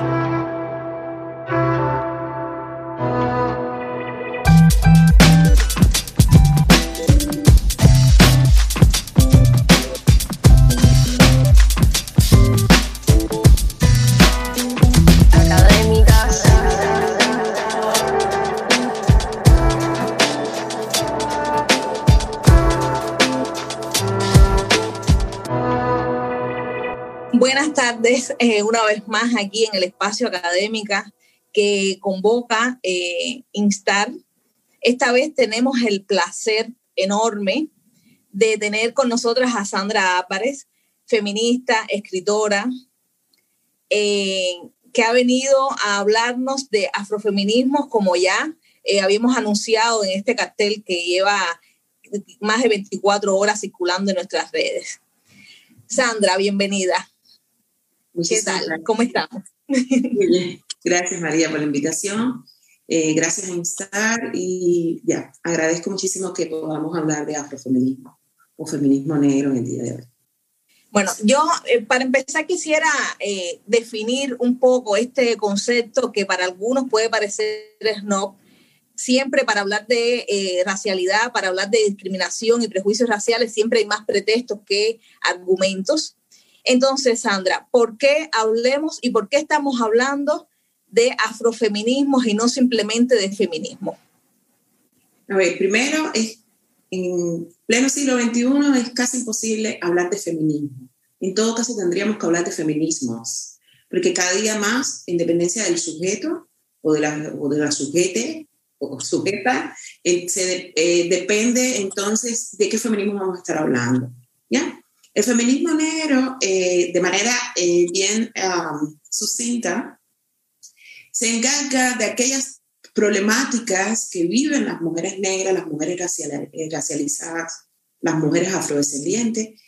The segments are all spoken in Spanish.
Eh, más aquí en el espacio académica que convoca eh, Instar. Esta vez tenemos el placer enorme de tener con nosotras a Sandra Ápares, feminista, escritora, eh, que ha venido a hablarnos de afrofeminismos como ya habíamos anunciado en este cartel que lleva más de 24 horas circulando en nuestras redes. Sandra, bienvenida. ¿Qué tal? ¿Cómo estamos? Muy bien. Gracias María por la invitación. Eh, gracias a Instar y ya, agradezco muchísimo que podamos hablar de afrofeminismo o feminismo negro en el día de hoy. Bueno, yo eh, para empezar quisiera eh, definir un poco este concepto que para algunos puede parecer snob. Siempre para hablar de racialidad, para hablar de discriminación y prejuicios raciales, siempre hay más pretextos que argumentos. Entonces, Sandra, ¿por qué hablemos y por qué estamos hablando de afrofeminismos y no simplemente de feminismo? A ver, primero, en pleno siglo XXI es casi imposible hablar de feminismo. En todo caso, tendríamos que hablar de feminismos, porque cada día más, en dependencia del sujeto o de la, o de la sujete o sujeta, eh, eh, depende entonces de qué feminismo vamos a estar hablando. ¿Ya? El feminismo negro, eh, de manera eh, bien sucinta, se encarga de aquellas problemáticas que viven las mujeres negras, las mujeres eh, racializadas, las mujeres afrodescendientes,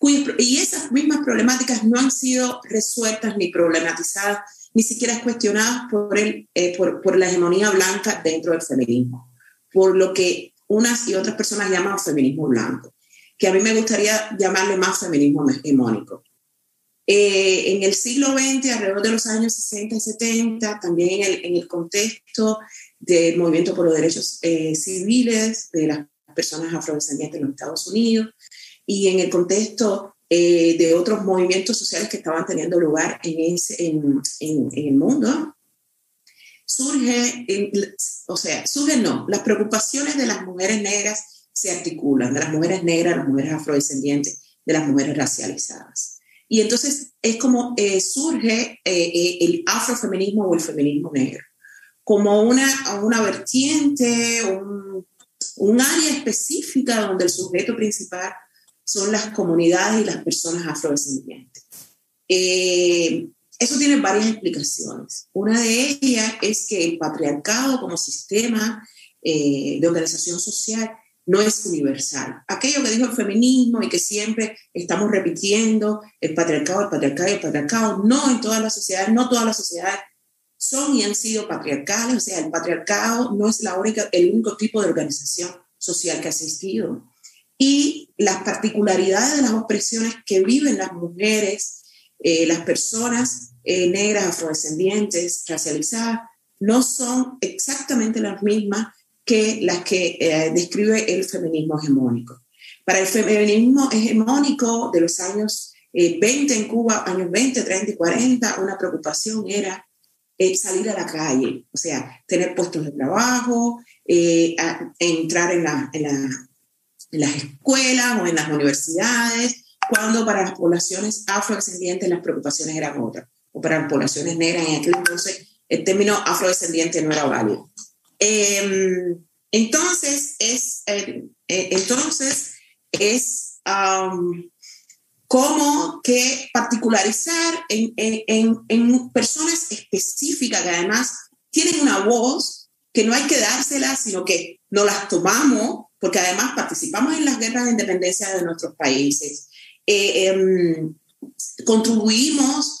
y esas mismas problemáticas no han sido resueltas ni problematizadas, ni siquiera cuestionadas por, el, por la hegemonía blanca dentro del feminismo, por lo que unas y otras personas llaman feminismo blanco que a mí me gustaría llamarle más feminismo hegemónico. Eh, en el siglo XX, alrededor de los años 60 y 70, también en el, en el contexto del movimiento por los derechos eh, civiles de las personas afrodescendientes en los Estados Unidos y en el contexto eh, de otros movimientos sociales que estaban teniendo lugar en, el mundo, surge, o sea, surgen no, las preocupaciones de las mujeres negras se articulan, de las mujeres negras, las mujeres afrodescendientes, de las mujeres racializadas. Y entonces es como eh, surge eh, eh, el afrofeminismo o el feminismo negro, como una, una vertiente, un, un área específica donde el sujeto principal son las comunidades y las personas afrodescendientes. eso tiene varias explicaciones. Una de ellas es que el patriarcado como sistema de organización social no es universal. Aquello que dijo el feminismo y que siempre estamos repitiendo, el patriarcado, el patriarcado, el patriarcado, no en todas las sociedades, no todas las sociedades son y han sido patriarcales, o sea, el patriarcado no es la única, el único tipo de organización social que ha existido. Y las particularidades de las opresiones que viven las mujeres, eh, las personas eh, negras, afrodescendientes, racializadas, no son exactamente las mismas que las que eh, describe el feminismo hegemónico. Para el feminismo hegemónico de los años 20 eh, en Cuba, años 20, 30 y 40, una preocupación era eh, salir a la calle, o sea, tener puestos de trabajo, entrar en, en, las escuelas o en las universidades, cuando para las poblaciones afrodescendientes las preocupaciones eran otras, o para las poblaciones negras en aquel entonces el término afrodescendiente no era válido. Em, entonces, es, eh, eh, entonces, es como que particularizar en, en, en, personas específicas que además tienen una voz que no hay que dársela, sino que no las tomamos, porque además participamos en las guerras de independencia de nuestros países. Eh, em, contribuimos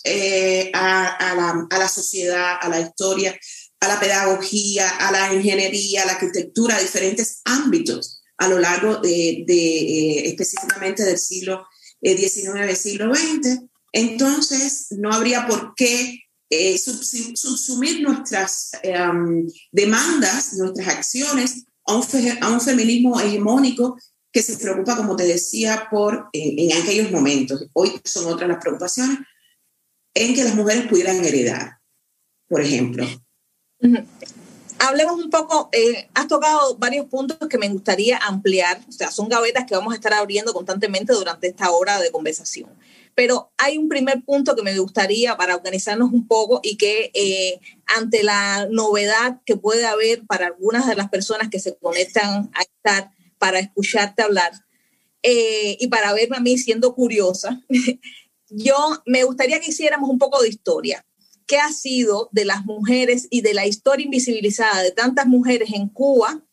a, a, la, a, la, sociedad, a la historia a la pedagogía, a la ingeniería, a la arquitectura, a diferentes ámbitos a lo largo de, eh, específicamente del siglo XIX, eh, siglo XX. Entonces, no habría por qué eh, subsumir nuestras em, demandas, nuestras acciones a un, a un, feminismo hegemónico que se preocupa, como te decía, por en, aquellos momentos. Hoy son otras las preocupaciones en que las mujeres pudieran heredar, por ejemplo. Hablemos un poco, eh, has tocado varios puntos que me gustaría ampliar, o sea, son gavetas que vamos a estar abriendo constantemente durante esta hora de conversación. Pero hay un primer punto que me gustaría para organizarnos un poco y que eh, ante la novedad que puede haber para algunas de las personas que se conectan a estar para escucharte hablar eh, y para verme a mí siendo curiosa, yo me gustaría que hiciéramos un poco de historia qué ha sido de las mujeres y de la historia invisibilizada de tantas mujeres en Cuba,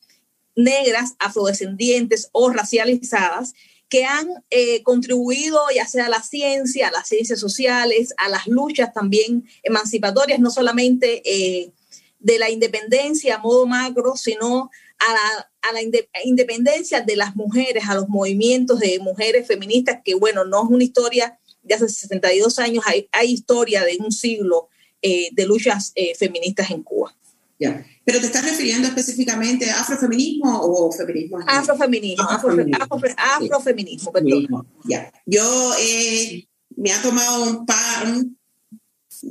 negras, afrodescendientes o racializadas, que han eh, contribuido ya sea a la ciencia, a las ciencias sociales, a las luchas también emancipatorias, no solamente eh, de la independencia a modo macro, sino a la, a la independencia de las mujeres, a los movimientos de mujeres feministas, que bueno, no es una historia de hace 62 años, hay, hay historia de un siglo eh, de luchas eh, feministas en Cuba. Ya. ¿Pero te estás refiriendo específicamente a afrofeminismo o feminismo? Afrofeminismo, afrofeminismo, perdón. Ya. Yo eh, me ha tomado un par, un,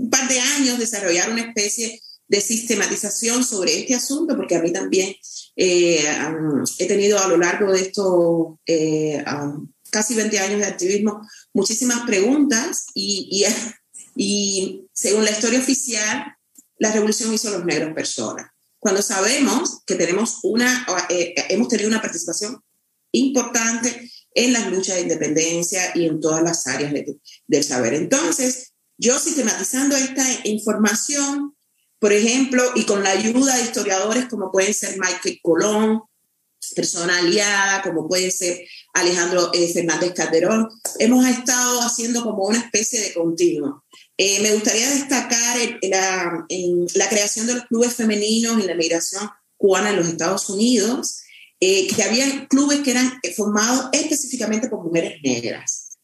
par de años desarrollar una especie de sistematización sobre este asunto, porque a mí también he tenido a lo largo de estos casi 20 años de activismo muchísimas preguntas y, y y según la historia oficial, la revolución hizo a los negros personas. Cuando sabemos que tenemos una, eh, hemos tenido una participación importante en las luchas de independencia y en todas las áreas del saber. Entonces, yo sistematizando esta información, por ejemplo, y con la ayuda de historiadores como pueden ser Michael Colón, persona aliada, como puede ser Alejandro eh, Fernández Calderón, hemos estado haciendo como una especie de continuo. Eh, me gustaría destacar la, creación de los clubes femeninos y la migración cubana en los Estados Unidos, eh, que había clubes que eran formados específicamente por mujeres negras.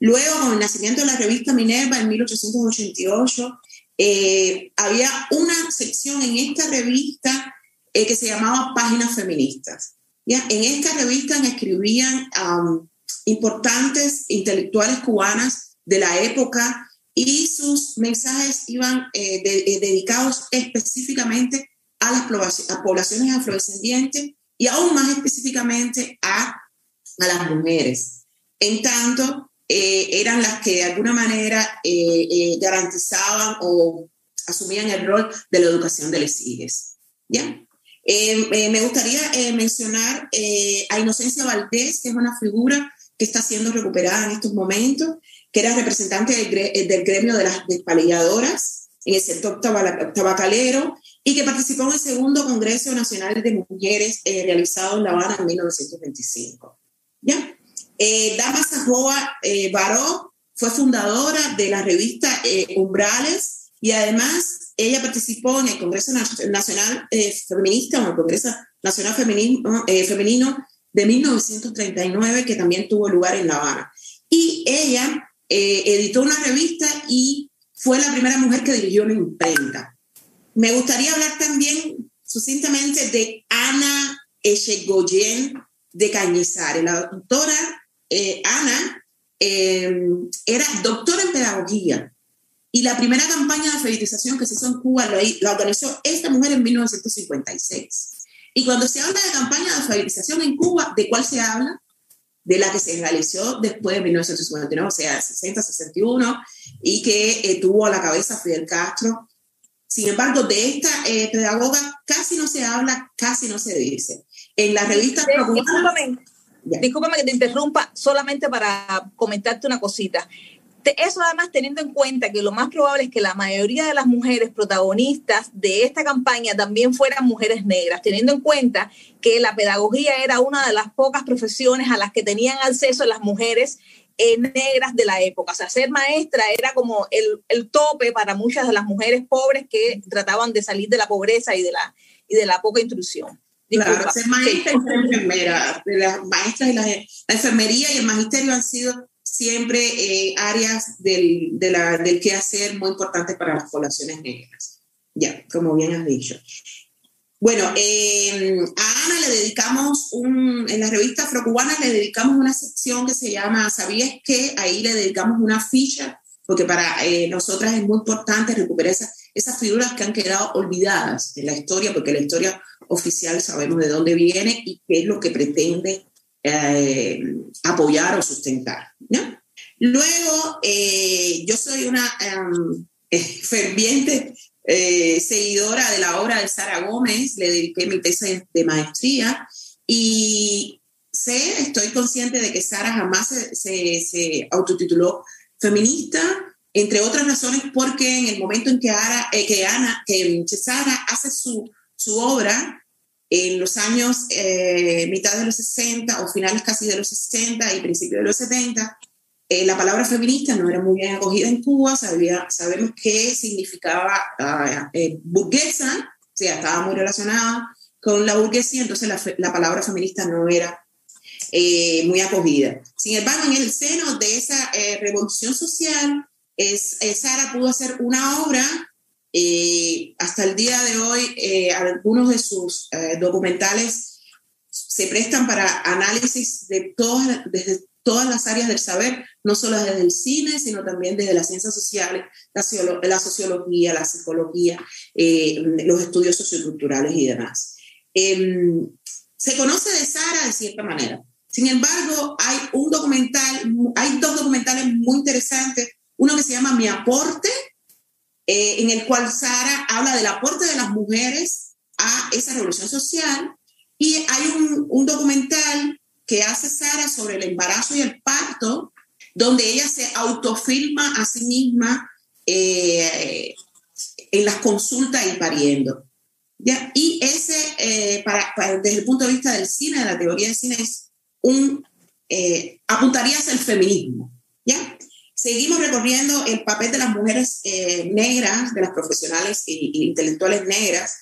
Luego, con el nacimiento de la revista Minerva en 1888, eh, había una sección en esta revista que se llamaba Páginas Feministas. En esta revista escribían importantes intelectuales cubanas de la época y sus mensajes iban eh, eh, dedicados específicamente a las poblaciones afrodescendientes y aún más específicamente a, a las mujeres. En tanto, eh, eran las que de alguna manera garantizaban o asumían el rol de la educación de las hijas. ¿Ya? me gustaría mencionar a Inocencia Valdés, que es una figura que está siendo recuperada en estos momentos que era representante del, del gremio de las despalilladoras en el sector tabacalero y que participó en el segundo Congreso Nacional de Mujeres eh, realizado en La Habana en 1925. ¿Ya? Eh, Dama Sajoa eh, Baró fue fundadora de la revista eh, Umbrales y además ella participó en el Congreso Nacional Feminista o el Congreso Nacional Femenino, Femenino de 1939 que también tuvo lugar en La Habana. Y ella eh, editó una revista y fue la primera mujer que dirigió una imprenta. Me gustaría hablar también sucintamente de Ana Echegoyen de Cañizares. La doctora eh, Ana eh, era doctora en pedagogía y la primera campaña de alfabetización que se hizo en Cuba la, la organizó esta mujer en 1956. Y cuando se habla de campaña de alfabetización en Cuba, ¿de cuál se habla? De la que se realizó después de 1959, o sea, 60-61, y que eh, tuvo a la cabeza Fidel Castro. Sin embargo, de esta eh, pedagoga casi no se habla, casi no se dice. En la revista... discúlpame que te interrumpa, solamente para comentarte una cosita. Eso además teniendo en cuenta que lo más probable es que la mayoría de las mujeres protagonistas de esta campaña también fueran mujeres negras, teniendo en cuenta que la pedagogía era una de las pocas profesiones a las que tenían acceso las mujeres eh, negras de la época. O sea, ser maestra era como el, el, tope para muchas de las mujeres pobres que trataban de salir de la pobreza y de la, y de la poca instrucción. Claro, ser maestra y ser enfermera. Las maestras y la enfermería y el magisterio han sido siempre eh, áreas del, de la, del quehacer muy importantes para las poblaciones negras. Ya, como bien has dicho. Bueno, eh, a Ana le dedicamos, un, en la revista Afrocubana le dedicamos una sección que se llama ¿Sabías qué? Ahí le dedicamos una ficha, porque para eh, nosotras es muy importante recuperar esas, esas figuras que han quedado olvidadas en la historia, porque la historia oficial sabemos de dónde viene y qué es lo que pretende eh, apoyar o sustentar. Luego, yo soy una em, ferviente eh, seguidora de la obra de Sara Gómez, le dediqué mi tesis de maestría y sé, estoy consciente de que Sara jamás se, se, autotituló feminista, entre otras razones porque en el momento en que, Ara, eh, que Ana, que Sara hace su, su obra, en los años eh, mitad de los 60 o finales casi de los 60 y principios de los 70, eh, la palabra feminista no era muy bien acogida en Cuba, sabía, sabemos qué significaba uh, eh, burguesa, o sea, estaba muy relacionada con la burguesía, entonces la, la palabra feminista no era eh, muy acogida. Sin embargo, en el seno de esa revolución social, es, Sara pudo hacer una obra, hasta el día de hoy, algunos de sus documentales se prestan para análisis de todas, desde todas las áreas del saber, no solo desde el cine, sino también desde las ciencias sociales, la, sociología, la psicología, eh, los estudios socioculturales y demás. Em, se conoce de Sara de cierta manera. Sin embargo, hay un documental, hay dos documentales muy interesantes. Uno que se llama Mi aporte, eh, en el cual Sara habla del aporte de las mujeres a esa revolución social. Y hay un, un documental que hace Sara sobre el embarazo y el parto, donde ella se autofilma a sí misma eh, en las consultas y pariendo. ¿ya? Y ese, eh, para, desde el punto de vista del cine, de la teoría del cine, es un, eh, apuntaría hacia el feminismo. ¿ya? Seguimos recorriendo el papel de las mujeres negras, de las profesionales e, intelectuales negras,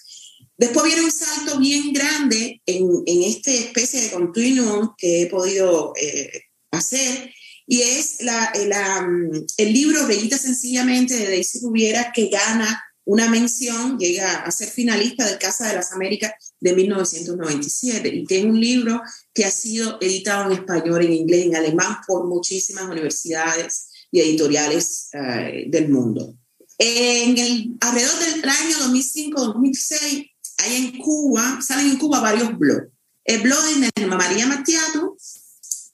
Después viene un salto bien grande en, en esta especie de continuum que he podido eh, hacer, y es la, la, mm, el libro Bellita Sencillamente de Daisy Rubiera, que gana una mención, llega a ser finalista del Casa de las Américas de 1997, y que es un libro que ha sido editado en español, en inglés, en alemán por muchísimas universidades y editoriales eh, del mundo. En el, alrededor del año 2005-2006, hay en Cuba, salen en Cuba varios blogs. El blog de María Matiato,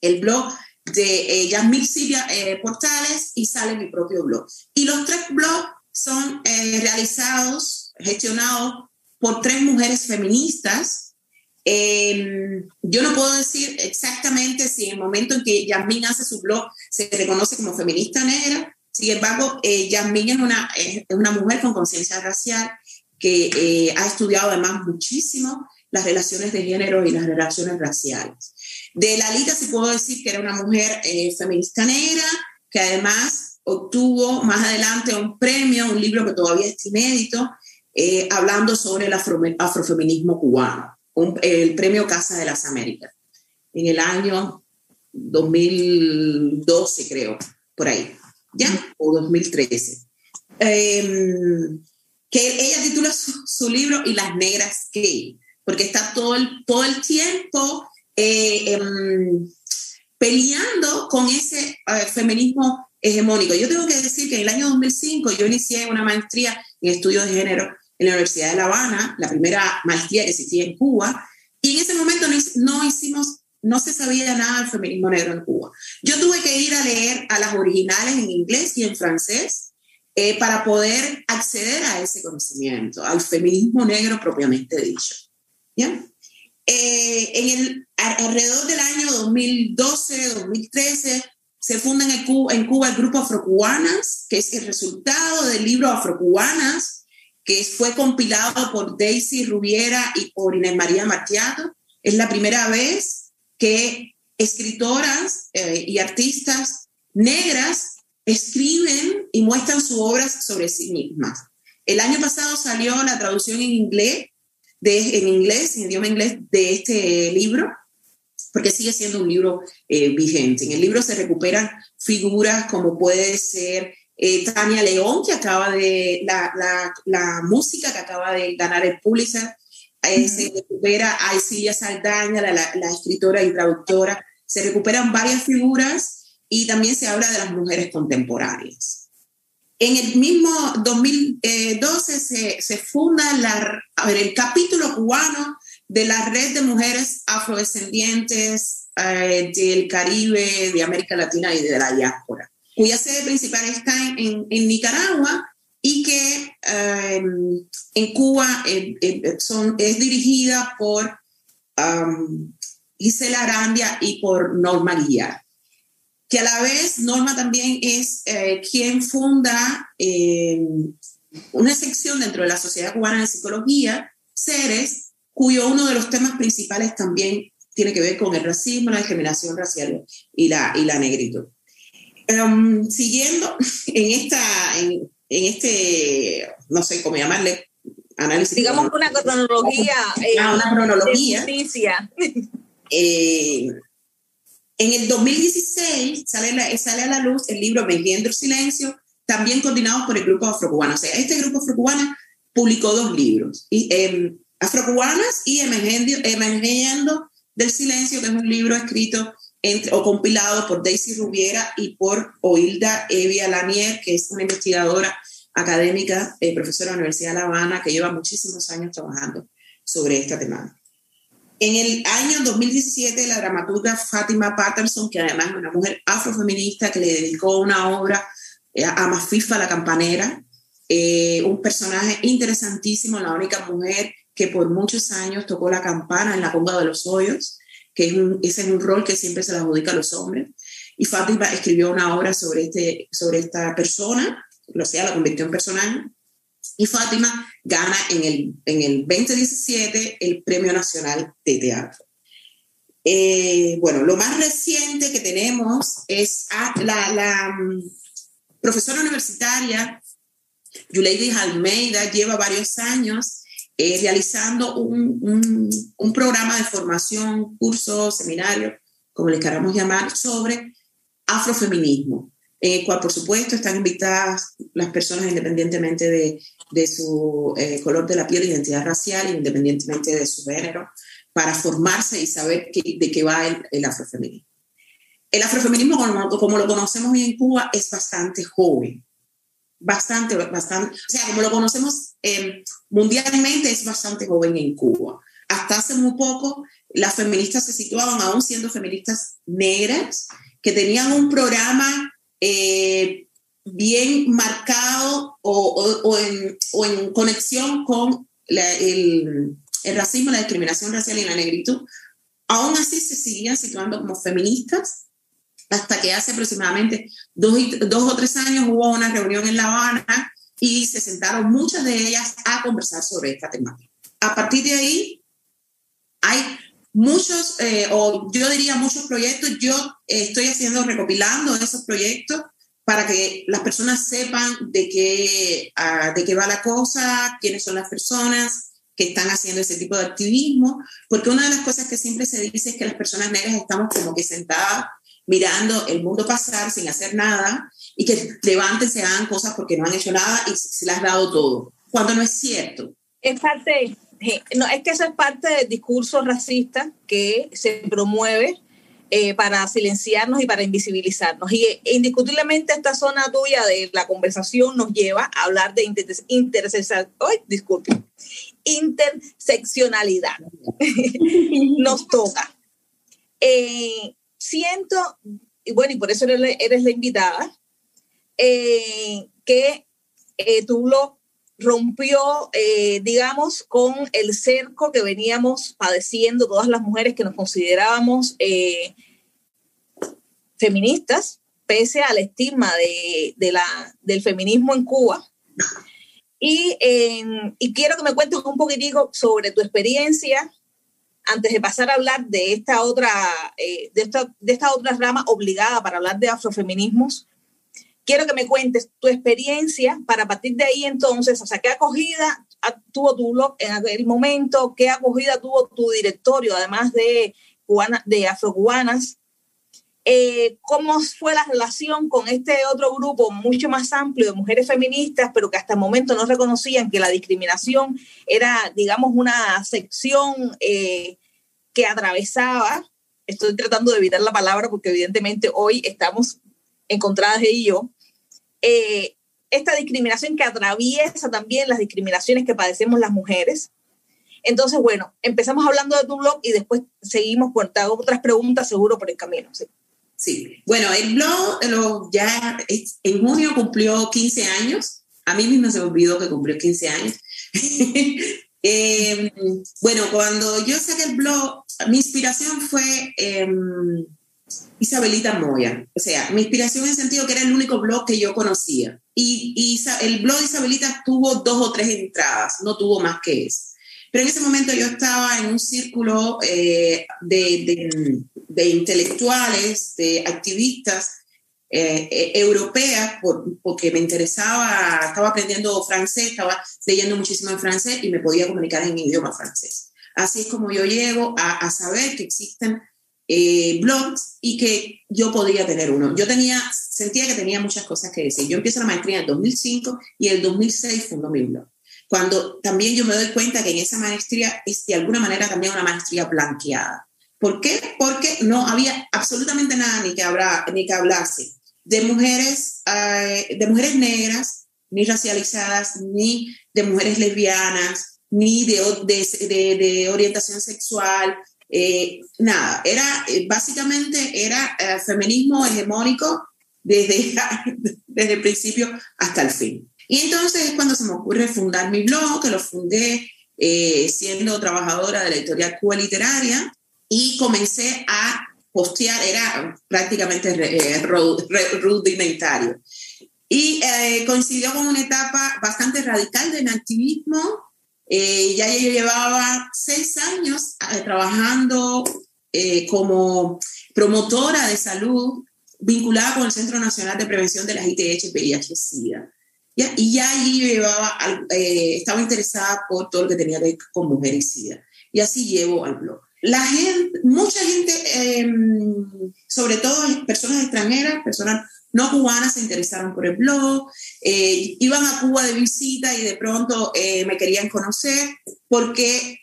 el blog de eh, Yasmil Silvia eh, Portales y sale mi propio blog. Y los tres blogs son eh, realizados, gestionados por tres mujeres feministas. Em, yo no puedo decir exactamente si en el momento en que Yasmín hace su blog se reconoce como feminista negra. Sin embargo, eh, Yasmín es una, es una mujer con conciencia racial que eh, ha estudiado además muchísimo las relaciones de género y las relaciones raciales. De Lalita sí puedo decir que era una mujer eh, feminista negra, que además obtuvo más adelante un premio, un libro que todavía es inédito, eh, hablando sobre el afrofeminismo cubano, el premio Casa de las Américas, en el año 2012 creo, por ahí, ¿ya? O 2013. Eh, em, que ella titula su, libro Y las negras que, porque está todo el, todo el tiempo eh, em, peleando con ese eh, feminismo hegemónico. Yo tengo que decir que en el año 2005 yo inicié una maestría en estudios de género en la Universidad de La Habana, la primera maestría que existía en Cuba, y en ese momento no, hicimos, no se sabía nada del feminismo negro en Cuba. Yo tuve que ir a leer a las originales en inglés y en francés, eh, para poder acceder a ese conocimiento, al feminismo negro propiamente dicho. ¿ya? Eh, en el, alrededor del año 2012-2013 se funda en, Cuba, en Cuba el grupo Afrocubanas, que es el resultado del libro Afrocubanas, que fue compilado por Daisy Rubiera y por Inés María Matiato. Es la primera vez que escritoras eh, y artistas negras escriben y muestran sus obras sobre sí mismas. El año pasado salió la traducción en inglés, de, en inglés, en idioma inglés, de este libro, porque sigue siendo un libro eh, vigente. En el libro se recuperan figuras como puede ser eh, Tania León, que acaba de, la, la, la, música que acaba de ganar el Pulitzer, eh, se recupera a Isilia Saldaña, la, la, escritora y traductora, se recuperan varias figuras y también se habla de las mujeres contemporáneas. En el mismo 2012 se, se funda la, a ver, el capítulo cubano de la red de mujeres afrodescendientes eh, del Caribe, de América Latina y de la diáspora, cuya sede principal está en, en, Nicaragua y que eh, en Cuba eh, son, es dirigida por um, Gisela Arandia y por Norma Guillar que a la vez Norma también es quien funda una sección dentro de la Sociedad Cubana de Psicología, CERES, cuyo uno de los temas principales también tiene que ver con el racismo, la discriminación racial y la, y la negritud. Em, siguiendo en, esta, en, este, no sé cómo llamarle, análisis. Digamos una cronología. Ah, una cronología. Eh, en el 2016 sale, sale a la luz el libro Vendiendo el Silencio, también coordinado por el Grupo Afrocubano. O sea, este Grupo Afrocubano publicó dos libros. Y, em, afrocubanas y emergiendo, del silencio, que es un libro escrito entre, o compilado por Daisy Rubiera y por Oilda Evia Lanier, que es una investigadora académica, eh, profesora de la Universidad de La Habana, que lleva muchísimos años trabajando sobre esta temática. En el año 2017, la dramaturga Fátima Patterson, que además es una mujer afrofeminista que le dedicó una obra eh, a Mafifa la campanera, eh, un personaje interesantísimo, la única mujer que por muchos años tocó la campana en la Conga de los Hoyos, que es ese es un rol que siempre se le adjudica a los hombres. Y Fátima escribió una obra sobre, este, sobre esta persona, lo sea, la convirtió en personaje. Y Fátima gana en el, en el 2017 el Premio Nacional de Teatro. Eh, bueno, lo más reciente que tenemos es la, la mm, profesora universitaria Yuleidis Almeida, lleva varios años eh, realizando un, un, programa de formación, curso, seminario, como le queramos llamar, sobre afrofeminismo, en el cual, por supuesto, están invitadas las personas independientemente de, de su eh, color de la piel, identidad racial, independientemente de su género, para formarse y saber de qué va el, afrofeminismo. El afrofeminismo, como, como, lo conocemos hoy en Cuba, es bastante joven bastante, bastante, o sea, como lo conocemos eh, mundialmente, es bastante joven en Cuba. Hasta hace muy poco, las feministas se situaban, aún siendo feministas negras, que tenían un programa eh, bien marcado o, o, en, o, en, conexión con el, el racismo, la discriminación racial y la negritud. Aún así se seguían situando como feministas hasta que hace aproximadamente dos, dos, o tres años hubo una reunión en La Habana y se sentaron muchas de ellas a conversar sobre esta temática. A partir de ahí, hay muchos, eh, o yo diría muchos proyectos, yo estoy haciendo, recopilando esos proyectos para que las personas sepan de qué, uh, de qué va la cosa, quiénes son las personas que están haciendo ese tipo de activismo, porque una de las cosas que siempre se dice es que las personas negras estamos como que sentadas mirando el mundo pasar sin hacer nada y que levanten, se hagan cosas porque no han hecho nada y se les ha dado todo, cuando no es cierto. Es parte, no, es que eso es parte del discurso racista que se promueve eh, para silenciarnos y para invisibilizarnos. Y eh, indiscutiblemente esta zona tuya de la conversación nos lleva a hablar de interseccionalidad. disculpe, interseccionalidad. nos toca. Eh, siento, y bueno, y por eso eres, la invitada, eh, que eh, tú lo rompió, eh, digamos, con el cerco que veníamos padeciendo todas las mujeres que nos considerábamos feministas, pese al estigma de, la, del feminismo en Cuba. Y, quiero que me cuentes un poquitico sobre tu experiencia antes de pasar a hablar de esta otra, eh, de, esta, de esta otra rama obligada para hablar de afrofeminismos, quiero que me cuentes tu experiencia para partir de ahí entonces, o sea, qué acogida tuvo tu blog en aquel momento, qué acogida tuvo tu directorio, además de cubana, de afrocubanas, eh, cómo fue la relación con este otro grupo mucho más amplio de mujeres feministas, pero que hasta el momento no reconocían que la discriminación era, digamos, una sección eh, que atravesaba, estoy tratando de evitar la palabra porque evidentemente hoy estamos encontradas de ello, eh, esta discriminación que atraviesa también las discriminaciones que padecemos las mujeres. Entonces, bueno, empezamos hablando de tu blog y después seguimos, hago otras preguntas seguro por el camino. ¿sí? Sí, bueno, el blog ya en junio cumplió 15 años. A mí misma se me olvidó que cumplió 15 años. Em, bueno, cuando yo saqué el blog, mi inspiración fue em, Isabelita Moya. O sea, mi inspiración en el sentido que era el único blog que yo conocía. Y, y el blog de Isabelita tuvo dos o tres entradas, no tuvo más que eso. Pero en ese momento yo estaba en un círculo eh, de, de, intelectuales, de activistas eh, eh, europeas, porque me interesaba, estaba aprendiendo francés, estaba leyendo muchísimo en francés y me podía comunicar en idioma francés. Así es como yo llego a, a saber que existen blogs y que yo podría tener uno. Yo tenía, sentía que tenía muchas cosas que decir. Yo empiezo la maestría en el 2005 y el 2006 fundó mi blog cuando también yo me doy cuenta que en esa maestría es de alguna manera también una maestría blanqueada. ¿Por qué? Porque no había absolutamente nada ni que, habrá, ni que hablase de mujeres, eh, de mujeres negras, ni racializadas, ni de mujeres lesbianas, ni de, de, de, orientación sexual, eh, nada. Era, eh, básicamente, era feminismo hegemónico desde, desde el principio hasta el fin. Y entonces es cuando se me ocurre fundar mi blog, que lo fundé eh, siendo trabajadora de la editorial Cuba Literaria y comencé a postear, era prácticamente eh, rudimentario. Y eh, coincidió con una etapa bastante radical del activismo. ya yo llevaba seis años trabajando como promotora de salud vinculada con el Centro Nacional de Prevención de las ITH, VIH, SIDA. Y ya allí llevaba, eh, estaba interesada por todo lo que tenía que ver con mujeres y así llevo al blog. La gente, mucha gente, em, sobre todo personas extranjeras, personas no cubanas, se interesaron por el blog, eh, iban a Cuba de visita y de pronto eh, me querían conocer porque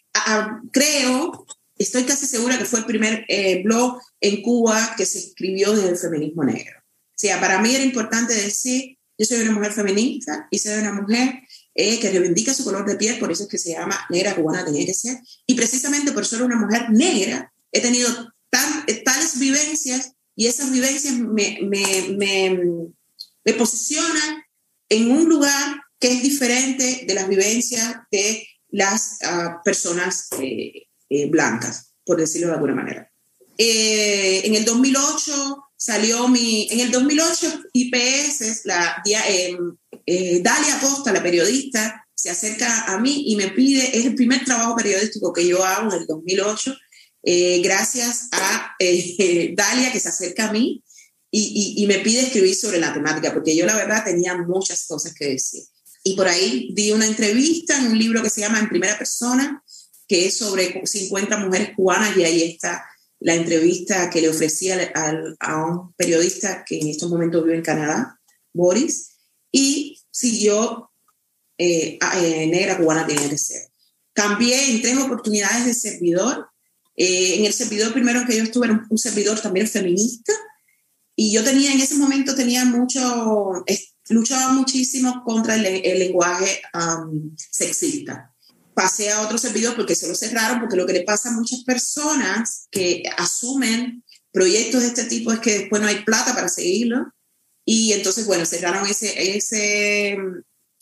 creo, estoy casi segura que fue el primer blog en Cuba que se escribió desde el feminismo negro. O sea, para mí era importante decir yo soy una mujer feminista y soy una mujer eh, que reivindica su color de piel, por eso es que se llama negra cubana, tenía que ser. Y precisamente por ser una mujer negra, he tenido tan, eh, tales vivencias y esas vivencias me, me, me, me posicionan en un lugar que es diferente de las vivencias de las uh, personas eh, eh, blancas, por decirlo de alguna manera. Eh, en el 2008 salió mi, en el 2008 IPS, la, eh, eh, Dalia Costa, la periodista, se acerca a mí y me pide, es el primer trabajo periodístico que yo hago en el 2008, eh, gracias a Dalia que se acerca a mí y, y, me pide escribir sobre la temática, porque yo la verdad tenía muchas cosas que decir. Y por ahí di una entrevista en un libro que se llama En Primera Persona, que es sobre 50 mujeres cubanas y ahí está la entrevista que le ofrecí a, un periodista que en estos momentos vive en Canadá, Boris, y siguió eh, eh, Negra Cubana tiene que ser. Cambié en tres oportunidades de servidor. Eh, en el servidor primero que yo estuve era un, servidor también feminista, y yo tenía en ese momento tenía mucho, luchaba muchísimo contra el, lenguaje sexista pasé a otro servidor porque se lo cerraron, porque lo que le pasa a muchas personas que asumen proyectos de este tipo es que después no hay plata para seguirlo. Y entonces, bueno, cerraron ese, ese,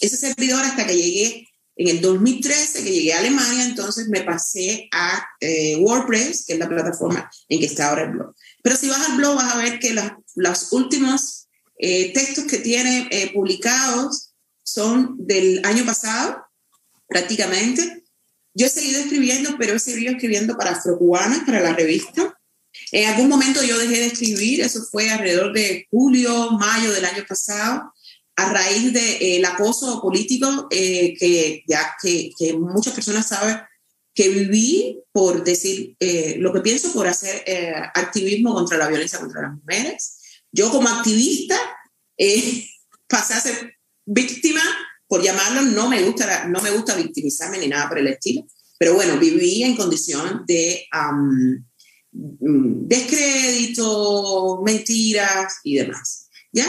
ese servidor hasta que llegué en el 2013, que llegué a Alemania, entonces me pasé a eh, WordPress, que es la plataforma en que está ahora el blog. Pero si vas al blog vas a ver que los últimos eh, textos que tiene eh, publicados son del año pasado, prácticamente. Yo he seguido escribiendo, pero he seguido escribiendo para Afrocubanas, para la revista. En algún momento yo dejé de escribir, eso fue alrededor de julio, mayo del año pasado, a raíz del de, eh, acoso político eh, que ya que, que, muchas personas saben que viví por decir eh, lo que pienso, por hacer eh, activismo contra la violencia contra las mujeres. Yo como activista eh, pasé a ser víctima, por llamarlo, no me, gusta, no me gusta victimizarme ni nada por el estilo, pero bueno, viví en condición de descrédito, mentiras y demás. ¿Ya?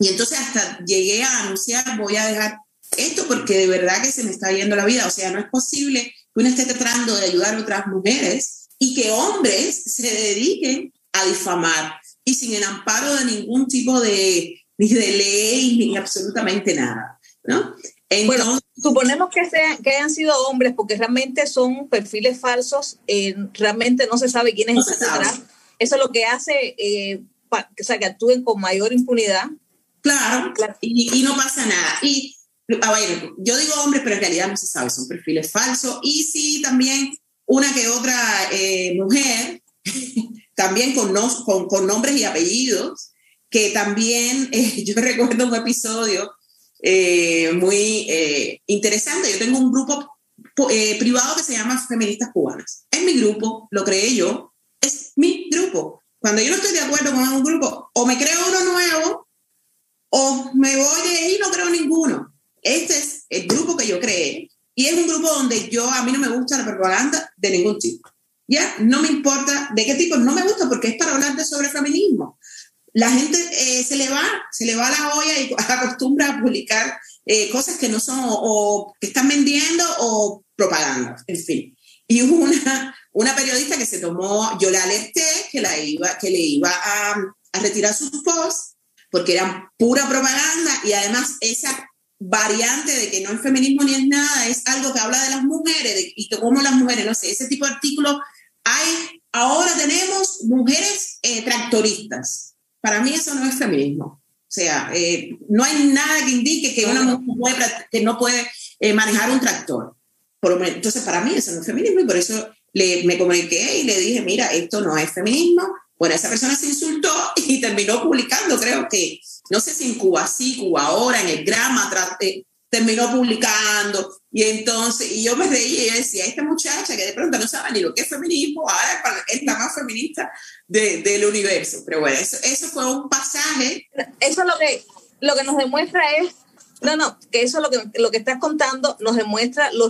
Y entonces hasta llegué a anunciar, voy a dejar esto porque de verdad que se me está yendo la vida. O sea, no es posible que uno esté tratando de ayudar a otras mujeres y que hombres se dediquen a difamar y sin el amparo de ningún tipo de, ni de ley ni absolutamente nada, ¿no? bueno, suponemos que, sean, que hayan sido hombres porque realmente son perfiles falsos, eh, realmente no se sabe quién es detrás. Eso es lo que hace eh, o sea, que actúen con mayor impunidad. Claro, Y, no pasa nada. Y a ver, yo digo hombres, pero en realidad no se sabe, son perfiles falsos. Y sí, también una que otra eh, mujer, también con, con, con, nombres y apellidos, que también, eh, yo recuerdo un episodio eh, muy interesante. Yo tengo un grupo privado que se llama Feministas Cubanas. Es mi grupo, lo creé yo, es mi grupo. Cuando yo no estoy de acuerdo con un grupo, o me creo uno nuevo, o me voy de ahí y no creo ninguno. Este es el grupo que yo creé y es un grupo donde yo, a mí no me gusta la propaganda de ningún tipo. Ya, no me importa de qué tipo, no me gusta porque es para hablar de sobre feminismo. La gente eh, se le va, se le va la olla y acostumbra a publicar eh, cosas que no son o, que están vendiendo o propaganda, en fin. Y una, una periodista que se tomó, yo la alerté que, la iba, que le iba a, a retirar sus posts porque eran pura propaganda y además esa variante de que no es feminismo ni es nada, es algo que habla de las mujeres y que como las mujeres, no sé, ese tipo de artículos hay, ahora tenemos mujeres eh, tractoristas. Para mí eso no es feminismo. O sea, eh, no hay nada que indique que una mujer que no puede eh, manejar un tractor. Por, entonces, para mí eso no es feminismo y por eso le, me comuniqué y le dije, mira, esto no es feminismo. Bueno, esa persona se insultó y terminó publicando, creo que, no sé si en Cuba sí, Cuba ahora, en el Grama, eh, terminó publicando. Y entonces, y yo me reía y decía, esta muchacha que de pronto no sabe ni lo que es feminismo, ahora es la más feminista del universo. Pero bueno, eso, eso fue un pasaje. Eso lo que, lo que nos demuestra es no, no, que eso lo que, lo que estás contando nos demuestra lo,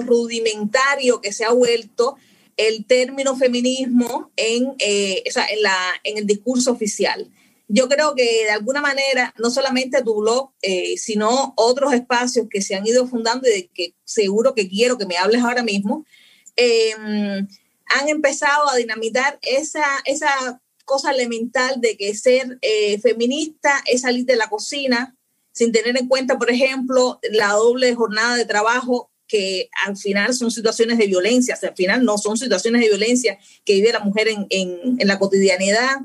rudimentario que se ha vuelto el término feminismo en, eh, en, la, en el discurso oficial. Yo creo que de alguna manera, no solamente tu blog, eh, sino otros espacios que se han ido fundando y de que seguro que quiero que me hables ahora mismo, em, han empezado a dinamitar esa, esa cosa elemental de que ser eh, feminista es salir de la cocina, sin tener en cuenta, por ejemplo, la doble jornada de trabajo que al final son situaciones de violencia, al final no son situaciones de violencia que vive la mujer en, en, la cotidianidad.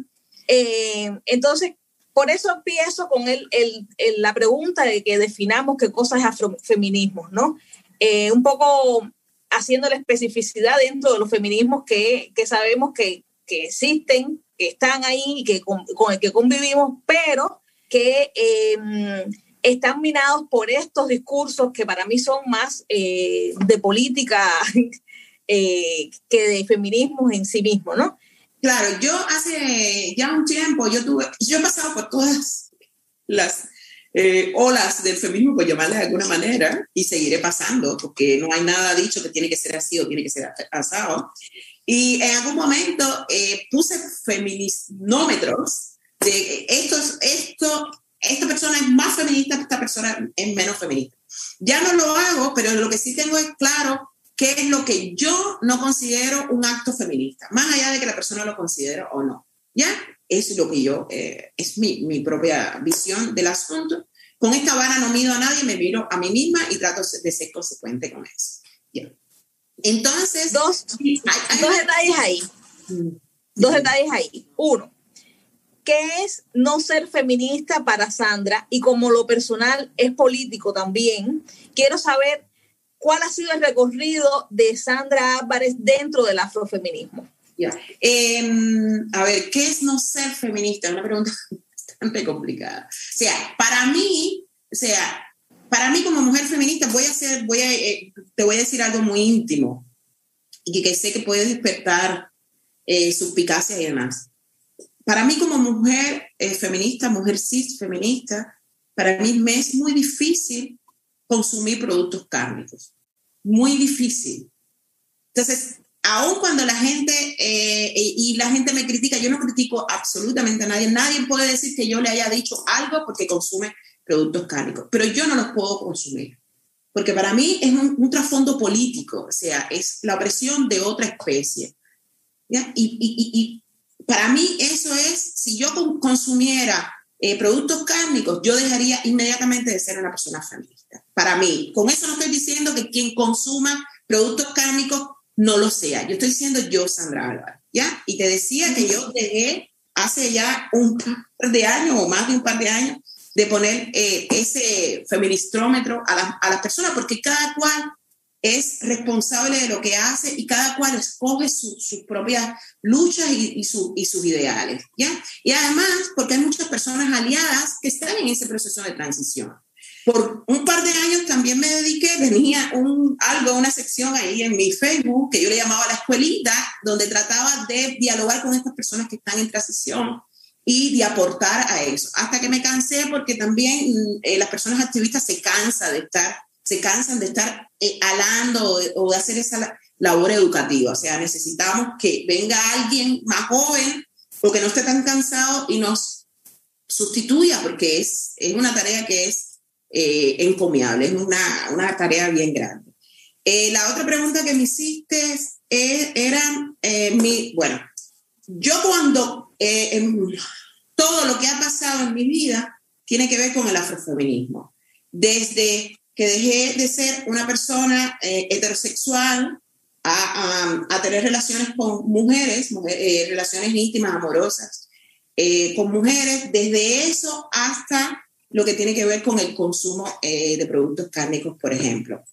Eh, entonces, por eso empiezo con el, la pregunta de que definamos qué cosa es afrofeminismo, ¿no? Eh, un poco haciendo la especificidad dentro de los feminismos que, que sabemos que, que, existen, que están ahí y que con, el que convivimos, pero que em, están minados por estos discursos que para mí son más eh, de política que de feminismo en sí mismo, ¿no? Claro, yo hace ya un tiempo, yo tuve, yo he pasado por todas las eh, olas del feminismo, por llamarles de alguna manera, y seguiré pasando, porque no hay nada dicho que tiene que ser así o tiene que ser asado. Y en algún momento puse feministómetros de esto, esto, esta persona es más feminista, esta persona es menos feminista. Ya no lo hago, pero lo que sí tengo es claro qué es lo que yo no considero un acto feminista, más allá de que la persona lo considere o no. ¿Ya? Es lo que yo, eh, es mi, mi, propia visión del asunto. Con esta vara no mido a nadie, me miro a mí misma y trato de ser consecuente con eso. ¿Ya? Entonces... Dos, dos detalles ahí. Mm. Dos detalles ahí. Uno, ¿Qué es no ser feminista para Sandra? Y como lo personal es político también, quiero saber cuál ha sido el recorrido de Sandra Álvarez dentro del afrofeminismo. Em, a ver, ¿qué es no ser feminista? Una pregunta bastante complicada. O sea, para mí, o sea, para mí como mujer feminista, voy a hacer, voy a, eh, te voy a decir algo muy íntimo y que, sé que puede despertar eh, suspicacia y demás. Para mí como mujer eh, feminista, mujer cis feminista, para mí me es muy difícil consumir productos cárnicos. Muy difícil. Entonces, aun cuando la gente, eh, y la gente me critica, yo no critico absolutamente a nadie, nadie puede decir que yo le haya dicho algo porque consume productos cárnicos, pero yo no los puedo consumir, porque para mí es un, trasfondo político, o sea, es la opresión de otra especie. ¿ya? Y, y, y, para mí eso es, si yo consumiera eh, productos cárnicos, yo dejaría inmediatamente de ser una persona feminista. Para mí, con eso no estoy diciendo que quien consuma productos cárnicos no lo sea. Yo estoy diciendo yo, Sandra Álvarez, ¿ya? Y te decía que yo dejé hace ya un par de años o más de un par de años de poner eh, ese feministrómetro a, a las personas, porque cada cual es responsable de lo que hace y cada cual escoge sus propias luchas y, sus ideales, ¿ya? Y además, porque hay muchas personas aliadas que están en ese proceso de transición. Por un par de años también me dediqué, venía un, algo, una sección ahí en mi Facebook que yo le llamaba la escuelita, donde trataba de dialogar con estas personas que están en transición y de aportar a eso. Hasta que me cansé porque también eh, las personas activistas se cansan de estar, se cansan de estar eh, alando o, de hacer esa labor educativa. O sea, necesitamos que venga alguien más joven o que no esté tan cansado y nos sustituya porque es, es una tarea que es eh, encomiable, es una, una, tarea bien grande. Eh, la otra pregunta que me hiciste era, eh, mi, bueno, yo cuando todo lo que ha pasado en mi vida tiene que ver con el afrofeminismo. Desde que dejé de ser una persona heterosexual a, a, tener relaciones con mujeres, relaciones íntimas, amorosas, con mujeres, desde eso hasta lo que tiene que ver con el consumo eh, de productos cárnicos, por ejemplo.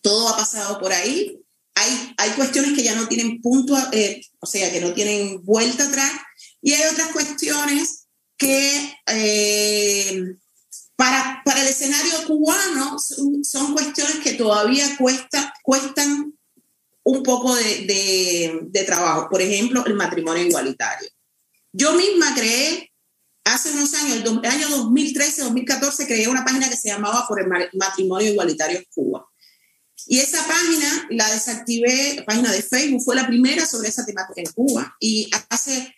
Todo ha pasado por ahí. Hay, hay cuestiones que ya no tienen punto, eh, o sea, que no tienen vuelta atrás, y hay otras cuestiones que eh, para, para, el escenario cubano son, cuestiones que todavía cuesta, cuestan un poco de, de, de trabajo. Por ejemplo, el matrimonio igualitario. Yo misma creé hace unos años, el, año 2013, 2014, creé una página que se llamaba Por el Matrimonio Igualitario Cuba. Y esa página la desactivé, la página de Facebook, fue la primera sobre esa temática en Cuba. Y hace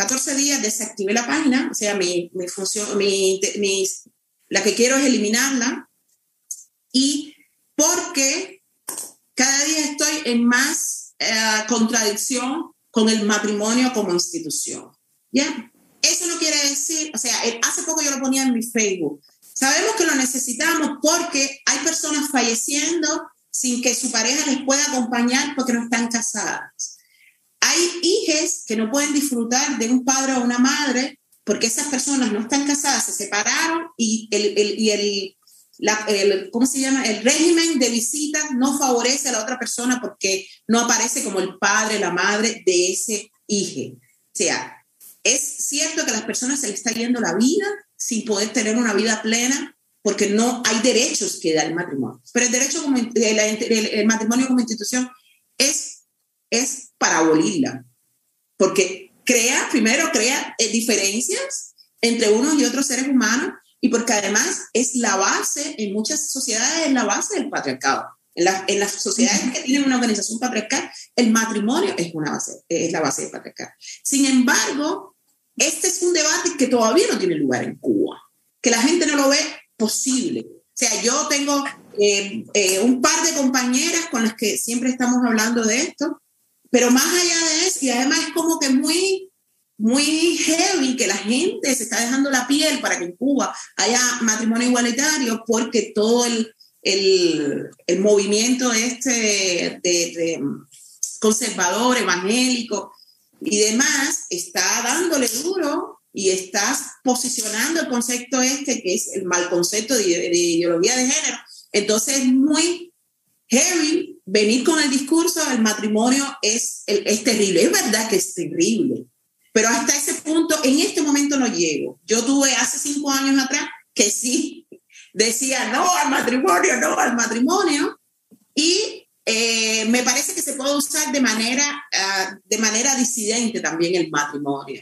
14 eh, días desactivé la página, o sea, mi, mi función, mi, la que quiero es eliminarla. Y porque cada día estoy en más eh, contradicción con el matrimonio como institución. ¿Ya? Eso no quiere decir, o sea, hace poco yo lo ponía en mi Facebook. Sabemos que lo necesitamos porque hay personas falleciendo sin que su pareja les pueda acompañar porque no están casadas. Hay hijas que no pueden disfrutar de un padre o una madre porque esas personas no están casadas, se separaron y el, el, y el, la, el, ¿cómo se llama? El régimen de visitas no favorece a la otra persona porque no aparece como el padre, la madre de ese hijo. O sea, es cierto que a las personas se les está yendo la vida sin poder tener una vida plena porque no hay derechos que da el matrimonio. Pero el derecho como, el, matrimonio como institución es, es para abolirla, porque crea, primero crea eh, diferencias entre unos y otros seres humanos y porque además es la base, en muchas sociedades es la base del patriarcado. En, en las sociedades que tienen una organización patriarcal, el matrimonio es, una base, es la base del patriarcado. Sin embargo, este es un debate que todavía no tiene lugar en Cuba, que la gente no lo ve posible. O sea, yo tengo eh, eh, un par de compañeras con las que siempre estamos hablando de esto, pero más allá de eso, y además es como que muy, muy heavy que la gente se está dejando la piel para que en Cuba haya matrimonio igualitario, porque todo el, el, el movimiento este de, de conservador, evangélico, y demás, está dándole duro y estás posicionando el concepto este, que es el mal concepto de, ideología de género. Entonces es muy heavy venir con el discurso del matrimonio es, es terrible. Es verdad que es terrible, pero hasta ese punto, en este momento no llego. Yo tuve hace cinco años atrás que sí, decía no al matrimonio, no al matrimonio. Y eh, me parece que se puede usar de manera, uh, de manera disidente también el matrimonio.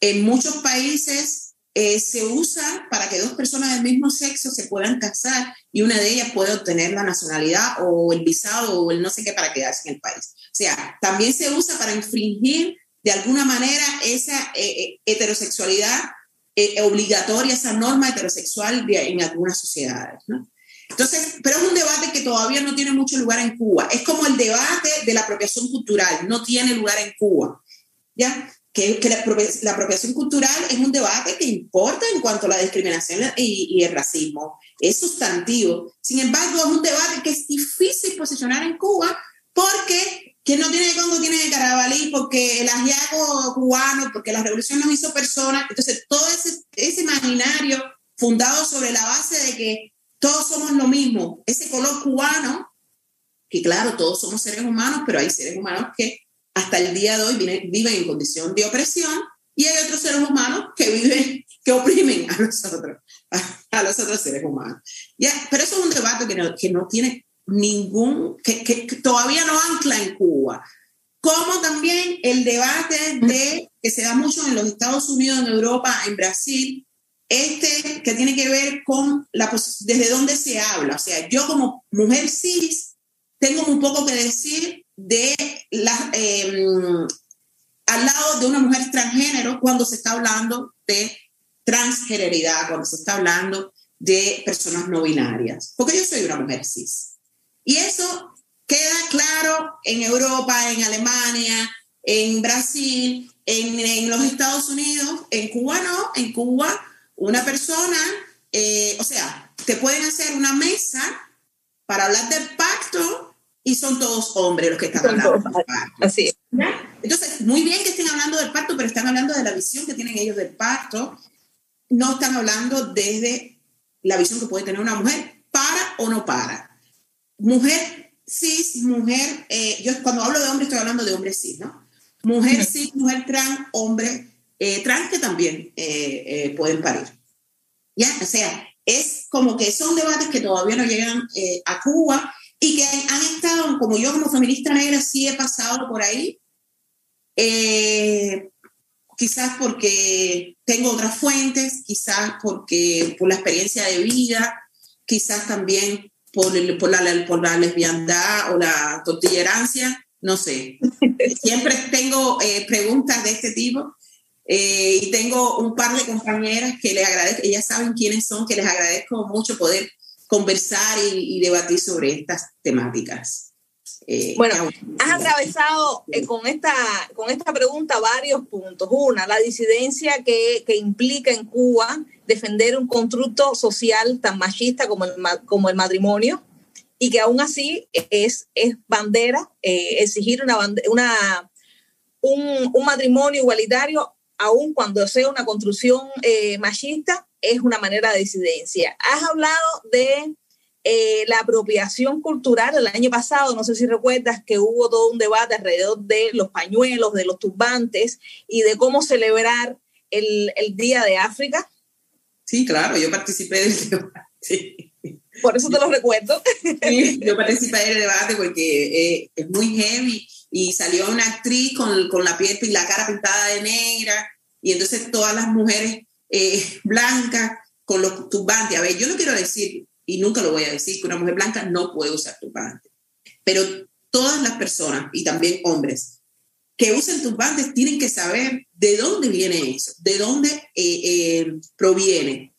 En muchos países eh, se usa para que dos personas del mismo sexo se puedan casar y una de ellas puede obtener la nacionalidad o el visado o el no sé qué para quedarse en el país. O sea, también se usa para infringir de alguna manera esa eh, heterosexualidad obligatoria, esa norma heterosexual en algunas sociedades. Entonces, pero es un debate que todavía no tiene mucho lugar en Cuba. Es como el debate de la apropiación cultural, no tiene lugar en Cuba. ¿Ya? Que, que la, apropiación cultural es un debate que importa en cuanto a la discriminación y, y, el racismo. Es sustantivo. Sin embargo, es un debate que es difícil posicionar en Cuba porque quien no tiene Congo tiene Carabalí, porque el asiago cubano, porque la revolución nos hizo personas. Entonces, todo ese, ese imaginario fundado sobre la base de que todos somos lo mismo. Ese color cubano, que claro, todos somos seres humanos, pero hay seres humanos que hasta el día de hoy viven, en condición de opresión y hay otros seres humanos que viven, que oprimen a nosotros, a, los otros seres humanos. Ya, pero eso es un debate que no, que no tiene ningún, que, que, todavía no ancla en Cuba. Como también el debate de, que se da mucho en los Estados Unidos, en Europa, en Brasil, este que tiene que ver con la, desde dónde se habla. O sea, yo como mujer cis tengo un poco que decir de la, em, al lado de una mujer transgénero cuando se está hablando de transgeneridad, cuando se está hablando de personas no binarias, porque yo soy una mujer cis. Y eso queda claro en Europa, en Alemania, en Brasil, en, en los Estados Unidos, en Cuba no, en Cuba una persona, eh, o sea, te pueden hacer una mesa para hablar del pacto y son todos hombres los que están hablando del pacto. Así es. Entonces, muy bien que estén hablando del pacto, pero están hablando de la visión que tienen ellos del pacto. No están hablando desde la visión que puede tener una mujer, para o no para. Mujer cis, mujer, eh, yo cuando hablo de hombre estoy hablando de hombre cis, ¿no? Mujer cis, mujer trans, hombre eh, trans que también eh, eh, pueden parir. ¿Ya? O sea, es como que son debates que todavía no llegan a Cuba y que han estado, como yo como feminista negra sí he pasado por ahí, quizás porque tengo otras fuentes, quizás porque por la experiencia de vida, quizás también por, por, la, por la lesbiandad o la tortillerancia, no sé. Siempre tengo preguntas de este tipo eh, y tengo un par de compañeras que les agradezco, ellas saben quiénes son, que les agradezco mucho poder conversar y, debatir sobre estas temáticas. Eh, bueno, has atravesado eh, con, esta, con esta pregunta varios puntos. Una, la disidencia que, que, implica en Cuba defender un constructo social tan machista como el, como el matrimonio y que aún así es, es bandera exigir una, una, un, un matrimonio igualitario aun cuando sea una construcción eh, machista, es una manera de disidencia. Has hablado de eh, la apropiación cultural el año pasado, no sé si recuerdas que hubo todo un debate alrededor de los pañuelos, de los turbantes y de cómo celebrar el, el Día de África. Sí, claro, yo participé del debate. Por eso te lo recuerdo. Sí, yo participé del debate porque eh, es muy heavy y salió una actriz con, con, la piel y la cara pintada de negra y entonces todas las mujeres eh, blancas con los turbantes. A ver, yo no quiero decir, y nunca lo voy a decir, que una mujer blanca no puede usar turbante, pero todas las personas y también hombres que usen turbantes tienen que saber de dónde viene eso, de dónde eh, eh, proviene.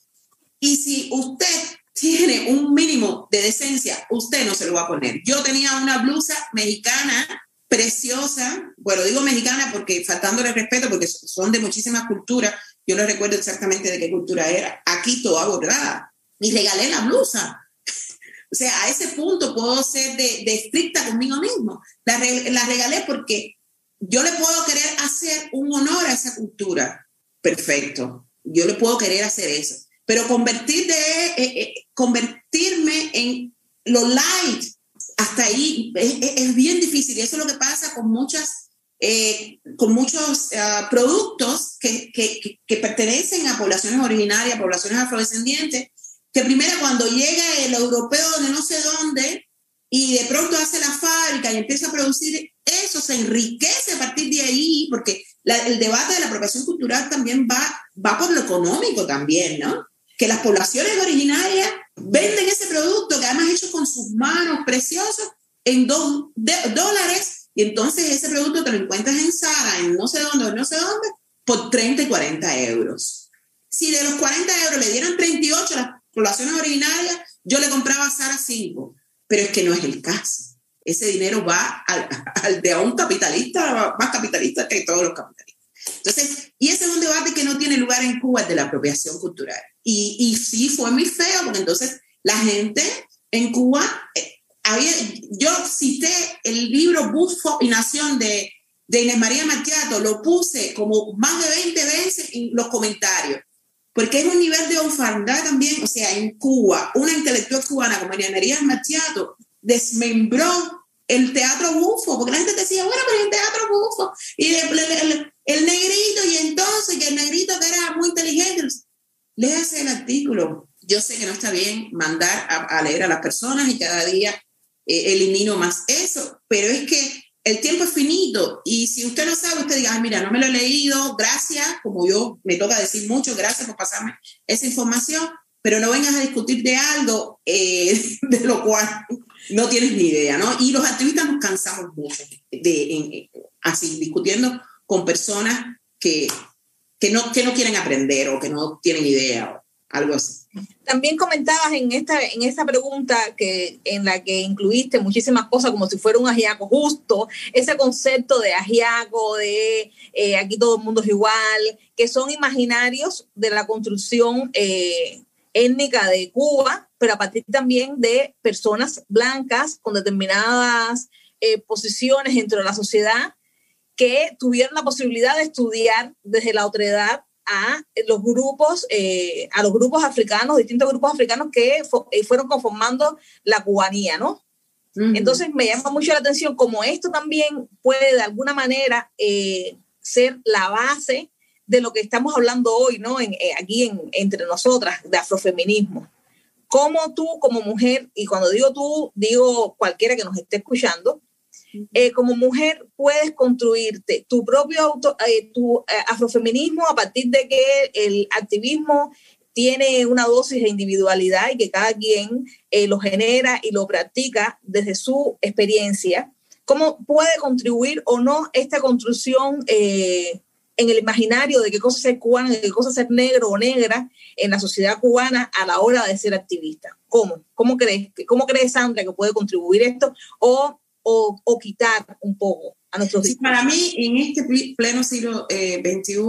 Y si usted tiene un mínimo de decencia, usted no se lo va a poner. Yo tenía una blusa mexicana preciosa, bueno, digo mexicana porque faltándole respeto, porque son de muchísimas culturas, yo no recuerdo exactamente de qué cultura era, aquí toda bordada, y regalé la blusa. O sea, a ese punto puedo ser de, de estricta conmigo mismo. La, la, regalé porque yo le puedo querer hacer un honor a esa cultura. Perfecto. Yo le puedo querer hacer eso. Pero convertir de, eh, eh, convertirme en lo light hasta ahí es, bien difícil y eso es lo que pasa con muchas eh, con muchos uh, productos que, que, que, pertenecen a poblaciones originarias, poblaciones afrodescendientes, que primero cuando llega el europeo de no sé dónde y de pronto hace la fábrica y empieza a producir eso, se enriquece a partir de ahí, porque el debate de la apropiación cultural también va, va por lo económico también, ¿no? Que las poblaciones originarias venden ese producto que además hecho con sus manos preciosos en dos dólares y entonces ese producto te lo encuentras en Sara, en no sé dónde, no sé dónde, por 30 y 40 euros. Si de los 40 euros le dieran 38 a las poblaciones originarias, yo le compraba a Sara 5, pero es que no es el caso. Ese dinero va al, de a un capitalista, más capitalista que todos los capitalistas. Entonces, y ese es un debate que no tiene lugar en Cuba, el de la apropiación cultural. Y, y sí fue muy feo, porque entonces la gente en Cuba, eh, había, yo cité el libro Bufo y Nación de, de Inés María Machiato, lo puse como más de 20 veces en los comentarios porque es un nivel de orfandad también, o sea, en Cuba, una intelectual cubana como María María Machiato desmembró el teatro bufo, porque la gente decía, bueno, pero el teatro bufo, y el, negrito, y entonces que el negrito que era muy inteligente, léase el artículo. Yo sé que no está bien mandar a, leer a las personas y cada día eh, elimino más eso, pero es que el tiempo es finito y si usted no sabe, usted diga, mira, no me lo he leído, gracias, como yo me toca decir mucho, gracias por pasarme esa información, pero no vengas a discutir de algo eh, de lo cual no tienes ni idea, ¿no? Y los activistas nos cansamos mucho de, así, discutiendo con personas que, que, no, que no quieren aprender o que no tienen idea algo así. También comentabas en esta, en pregunta que, en la que incluiste muchísimas cosas como si fuera un ajiaco justo, ese concepto de ajiaco, de eh, aquí todo el mundo es igual, que son imaginarios de la construcción eh, étnica de Cuba, pero a partir también de personas blancas con determinadas eh, posiciones dentro de la sociedad que tuvieron la posibilidad de estudiar desde la otredad a los grupos, eh, a los grupos africanos, distintos grupos africanos que eh, fueron conformando la cubanía, ¿no? Entonces me llama mucho la atención como esto también puede de alguna manera eh, ser la base de lo que estamos hablando hoy, ¿no? En, aquí en, entre nosotras, de afrofeminismo. ¿Cómo tú como mujer, y cuando digo tú, digo cualquiera que nos esté escuchando, eh, como mujer puedes construirte tu propio auto, eh, tu eh, afrofeminismo a partir de que el activismo tiene una dosis de individualidad y que cada quien lo genera y lo practica desde su experiencia. ¿Cómo puede contribuir o no esta construcción en el imaginario de qué cosa ser cubana, de qué cosa ser negro o negra en la sociedad cubana a la hora de ser activista? ¿Cómo? ¿Cómo crees, cómo crees Sandra, que puede contribuir esto? ¿O o, quitar un poco a nuestros sí, Para mí, en este pleno siglo XXI, eh,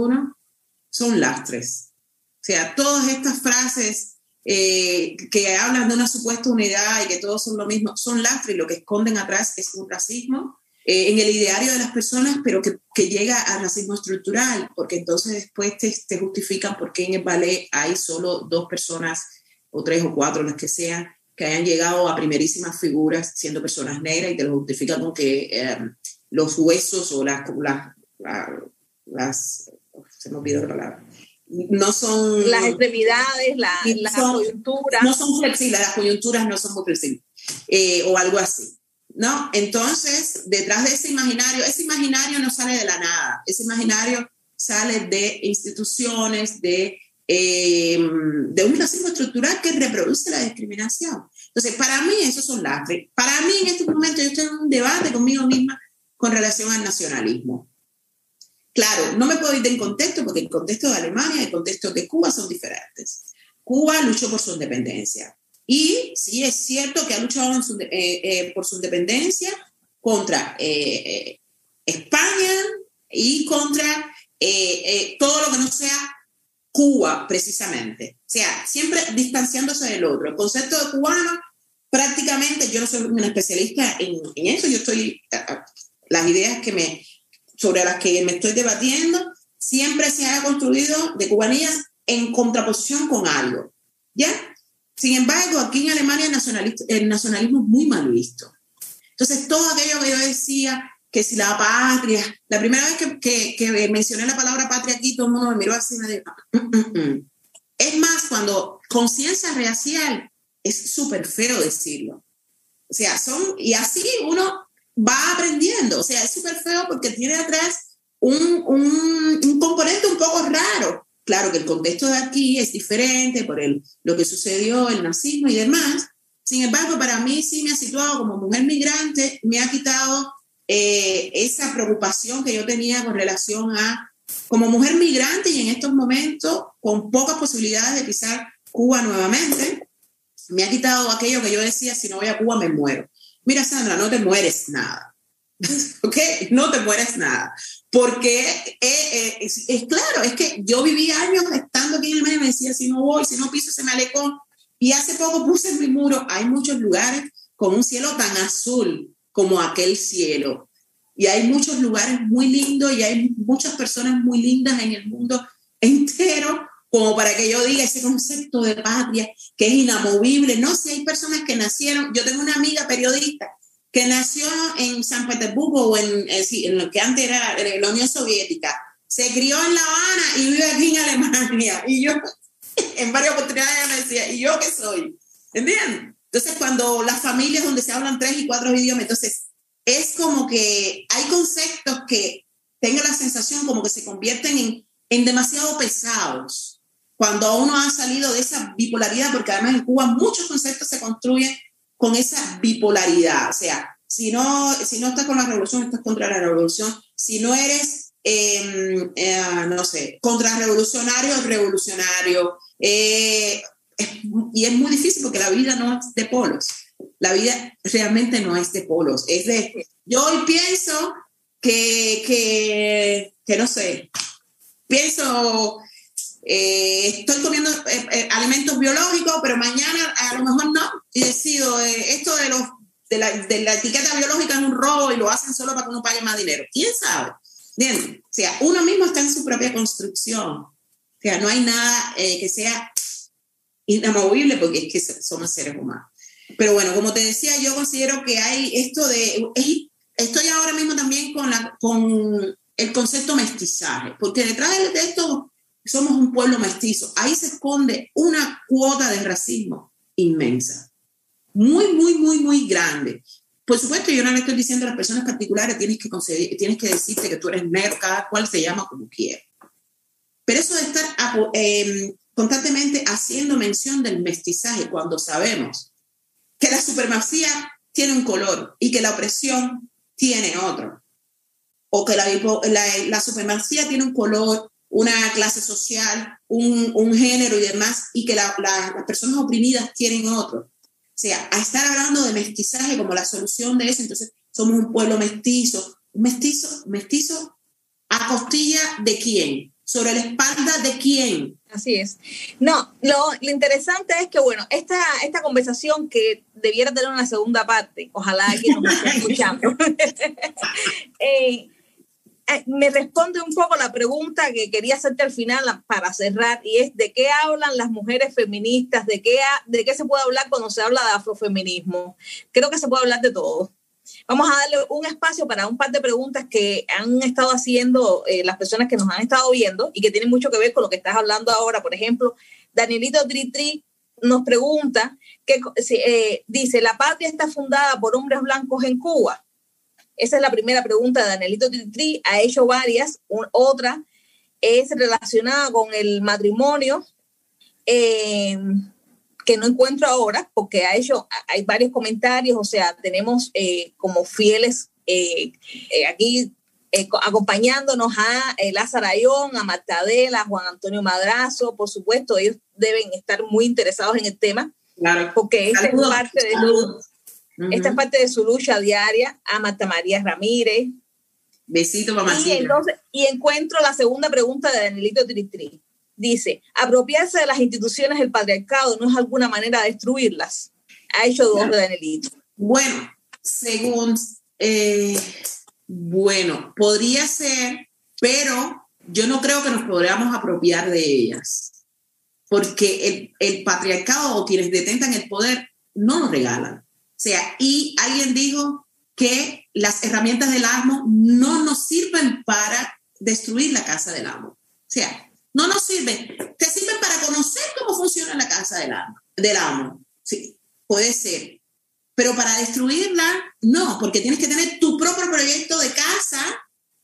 son lastres. O sea, todas estas frases eh, que hablan de una supuesta unidad y que todos son lo mismo, son lastres y lo que esconden atrás es un racismo eh, en el ideario de las personas, pero que, que, llega al racismo estructural, porque entonces después te, te justifican por qué en el ballet hay solo dos personas o tres o cuatro, las que sean, que hayan llegado a primerísimas figuras siendo personas negras y te lo justifican con que eh, los huesos o las, las, se me olvidó la palabra, no son... Las extremidades, la, las coyunturas. No son flexibles, las coyunturas no son muy flexibles, eh, o algo así. ¿No? Entonces, detrás de ese imaginario, ese imaginario no sale de la nada, ese imaginario sale de instituciones, de eh, de un racismo estructural que reproduce la discriminación. Entonces, para mí esos son lastres. Para mí en este momento yo estoy en un debate conmigo misma con relación al nacionalismo. Claro, no me puedo ir del contexto porque el contexto de Alemania y el contexto de Cuba son diferentes. Cuba luchó por su independencia. Y sí es cierto que ha luchado eh, eh, por su independencia contra España y contra todo lo que no sea Cuba, precisamente. O sea, siempre distanciándose del otro. El concepto de cubano, prácticamente, yo no soy un especialista en, eso, yo estoy, las ideas que me, sobre las que me estoy debatiendo, siempre se ha construido de cubanías en contraposición con algo. ¿Ya? Sin embargo, aquí en Alemania el, el nacionalismo es muy mal visto. Entonces, todo aquello que yo decía, que si la patria, la primera vez que, que, mencioné la palabra patria aquí, todo el mundo me miró así y mm, mm, mm". es más, cuando conciencia racial es súper feo decirlo. O sea, son, y así uno va aprendiendo. O sea, es súper feo porque tiene atrás un, un, un, componente un poco raro. Claro que el contexto de aquí es diferente por el, lo que sucedió, el nazismo y demás. Sin embargo, para mí sí me ha situado como mujer migrante, me ha quitado eh, esa preocupación que yo tenía con relación a, como mujer migrante y en estos momentos con pocas posibilidades de pisar Cuba nuevamente, me ha quitado aquello que yo decía, si no voy a Cuba me muero. Mira, Sandra, no te mueres nada. ¿Ok? No te mueres nada. Porque eh, eh, es, claro, es que yo viví años estando aquí en medio y me decía, si no voy, si no piso ese malecón. Y hace poco puse en mi muro, hay muchos lugares con un cielo tan azul como aquel cielo. Y hay muchos lugares muy lindos y hay muchas personas muy lindas en el mundo entero como para que yo diga ese concepto de patria que es inamovible. No, si hay personas que nacieron, yo tengo una amiga periodista que nació en San Petersburgo o en, eh, en lo que antes era eh, la Unión Soviética, se crió en La Habana y vive aquí en Alemania. Y yo, en varias oportunidades, me decía, ¿y yo qué soy? ¿Entienden? Entonces, cuando las familias donde se hablan tres y cuatro idiomas, entonces es como que hay conceptos que tengo la sensación como que se convierten en, en demasiado pesados cuando uno ha salido de esa bipolaridad, porque además en Cuba muchos conceptos se construyen con esa bipolaridad, o sea, si no, si no estás con la revolución, estás contra la revolución, si no eres, em, eh, no sé, contrarrevolucionario, revolucionario, eh, y es muy difícil porque la vida no es de polos, la vida realmente no es de polos, es de, yo hoy pienso que, que, que no sé, pienso eh, estoy comiendo eh, eh, alimentos biológicos, pero mañana a lo mejor no, y decido, esto de, los, de, la, de la etiqueta biológica es un robo y lo hacen solo para que uno pague más dinero. ¿Quién sabe? Bien, o sea, uno mismo está en su propia construcción. O sea, no hay nada que sea inamovible porque es que somos seres humanos. Pero bueno, como te decía, yo considero que hay esto de... estoy ahora mismo también con, la, con el concepto mestizaje, porque detrás de esto somos un pueblo mestizo. Ahí se esconde una cuota de racismo inmensa, muy, muy, muy, muy grande. Por supuesto, yo no le estoy diciendo a las personas particulares, tienes que, tienes que decirte que tú eres negro, cada cual se llama como quiere. Pero eso de estar em, constantemente haciendo mención del mestizaje cuando sabemos que la supremacía tiene un color y que la opresión tiene otro, o que la, la, supremacía tiene un color una clase social, un, un género y demás, y que la, las personas oprimidas tienen otro. O sea, a estar hablando de mestizaje como la solución de eso, entonces somos un pueblo mestizo. ¿Un mestizo? ¿Mestizo? ¿A costilla de quién? ¿Sobre la espalda de quién? Así es. No, lo, lo, interesante es que, bueno, esta, esta conversación que debiera tener una segunda parte, ojalá alguien nos esté escuchando, eh, eh, me responde un poco la pregunta que quería hacerte al final para cerrar y es de qué hablan las mujeres feministas, de qué, de qué se puede hablar cuando se habla de afrofeminismo. Creo que se puede hablar de todo. Vamos a darle un espacio para un par de preguntas que han estado haciendo eh, las personas que nos han estado viendo y que tienen mucho que ver con lo que estás hablando ahora. Por ejemplo, Danielito Tritri nos pregunta, que, eh, dice, ¿la patria está fundada por hombres blancos en Cuba? Esa es la primera pregunta de Danielito Tritri. Ha hecho varias. otra es relacionada con el matrimonio, eh, que no encuentro ahora, porque ha hecho, hay varios comentarios, o sea, tenemos eh, como fieles eh, aquí acompañándonos a Lázaro Ayón, a Martadela, a Juan Antonio Madrazo, por supuesto, ellos deben estar muy interesados en el tema, claro. porque esta es parte de esta es parte de su lucha diaria. A Marta María Ramírez. Besito, mamá. Y, entonces, y encuentro la segunda pregunta de Danielito Tritri. Dice, apropiarse de las instituciones del patriarcado no es alguna manera de destruirlas. Ha hecho dos de Danielito. Bueno, según, eh, bueno, podría ser, pero yo no creo que nos podamos apropiar de ellas, porque el, el patriarcado o quienes detentan el poder no nos regalan. O sea, y alguien dijo que las herramientas del amo no nos sirven para destruir la casa del amo. O sea, no nos sirven. Te sirven para conocer cómo funciona la casa del amo. Del amo. Sí, puede ser. Pero para destruirla, no, porque tienes que tener tu propio proyecto de casa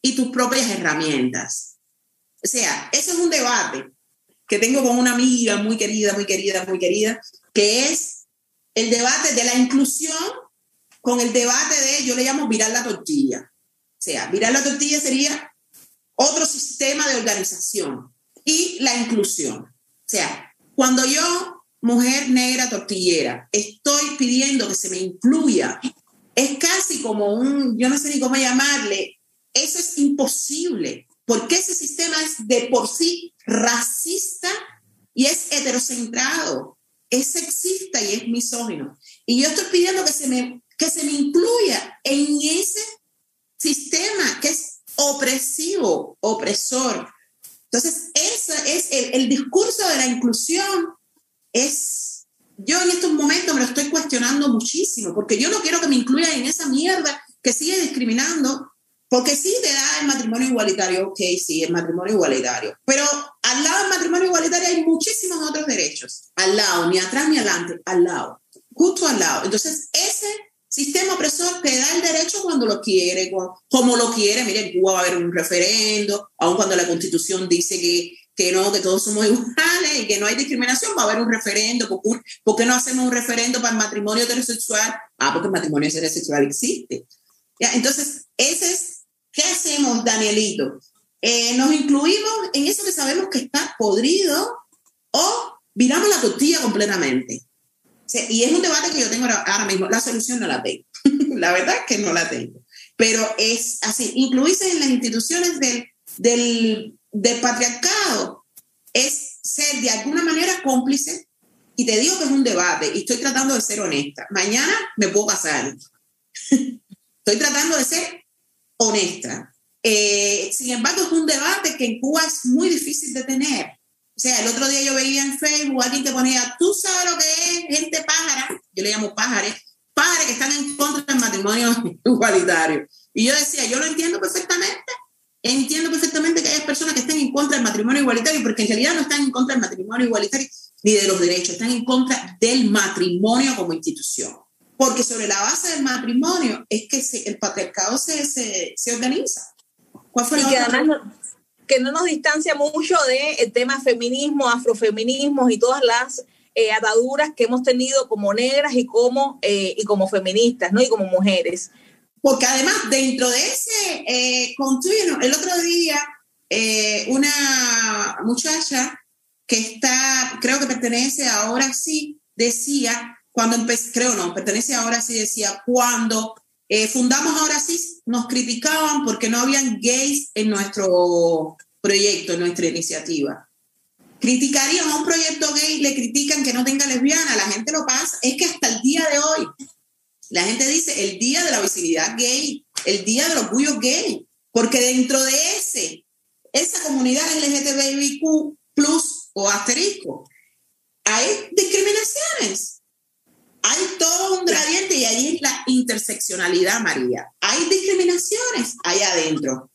y tus propias herramientas. O sea, ese es un debate que tengo con una amiga muy querida, muy querida, muy querida, que es el debate de la inclusión con el debate de, yo le llamo virar la tortilla. O sea, virar la tortilla sería otro sistema de organización y la inclusión. O sea, cuando yo, mujer negra tortillera, estoy pidiendo que se me incluya, es casi como un, yo no sé ni cómo llamarle, eso es imposible, porque ese sistema es de por sí racista y es heterocentrado, es sexista y es misógino. Y yo estoy pidiendo que se me, que se me incluya en ese sistema que es opresivo, opresor. Entonces, ese es el, el discurso de la inclusión. Es, yo en estos momentos me lo estoy cuestionando muchísimo, porque yo no quiero que me incluyan en esa mierda que sigue discriminando porque sí te da el matrimonio igualitario, ok, sí, el matrimonio igualitario. Pero al lado del matrimonio igualitario hay muchísimos otros derechos. Al lado, ni atrás ni adelante, al lado. Justo al lado. Entonces, ese sistema opresor te da el derecho cuando lo quiere, como lo quiere. Mire, en Cuba va a haber un referendo, aun cuando la constitución dice que, que no, que todos somos iguales y que no hay discriminación, va a haber un referendo. ¿Por qué no hacemos un referendo para el matrimonio heterosexual? Ah, porque el matrimonio heterosexual existe. ¿Ya? Entonces, ese es ¿Qué hacemos, Danielito? Eh, ¿Nos incluimos en eso que sabemos que está podrido o viramos la tortilla completamente? y es un debate que yo tengo ahora, mismo. La solución no la tengo. la verdad es que no la tengo. Pero es así, incluirse en las instituciones del, del, del patriarcado es ser de alguna manera cómplice. Y te digo que es un debate y estoy tratando de ser honesta. Mañana me puedo casar. estoy tratando de ser honesta. Eh, sin embargo, es un debate que en Cuba es muy difícil de tener. O sea, el otro día yo veía en Facebook alguien que ponía, tú sabes lo que es gente pájara, yo le llamo pájares, pájaros que están en contra del matrimonio igualitario. Y yo decía, yo lo entiendo perfectamente, entiendo perfectamente que hay personas que estén en contra del matrimonio igualitario, porque en realidad no están en contra del matrimonio igualitario ni de los derechos, están en contra del matrimonio como institución porque sobre la base del matrimonio es que el patriarcado se, se, organiza. ¿Cuál fue y que además no, que no nos distancia mucho del tema feminismo, afrofeminismo y todas las eh, ataduras que hemos tenido como negras y como, eh, y como feministas, ¿no? Y como mujeres. Porque además, dentro de ese eh, el otro día, eh, una muchacha que está, creo que pertenece ahora sí, decía cuando empecé, creo no, pertenece ahora sí, decía, cuando eh, fundamos ahora sí, nos criticaban porque no habían gays en nuestro proyecto, en nuestra iniciativa. Criticarían a un proyecto gay, le critican que no tenga lesbiana, la gente lo pasa, es que hasta el día de hoy, la gente dice el día de la visibilidad gay, el día del orgullo gay, porque dentro de ese, esa comunidad LGTBIQ plus o asterisco, hay discriminaciones hay todo un gradiente y ahí es la interseccionalidad, María. Hay discriminaciones ahí adentro.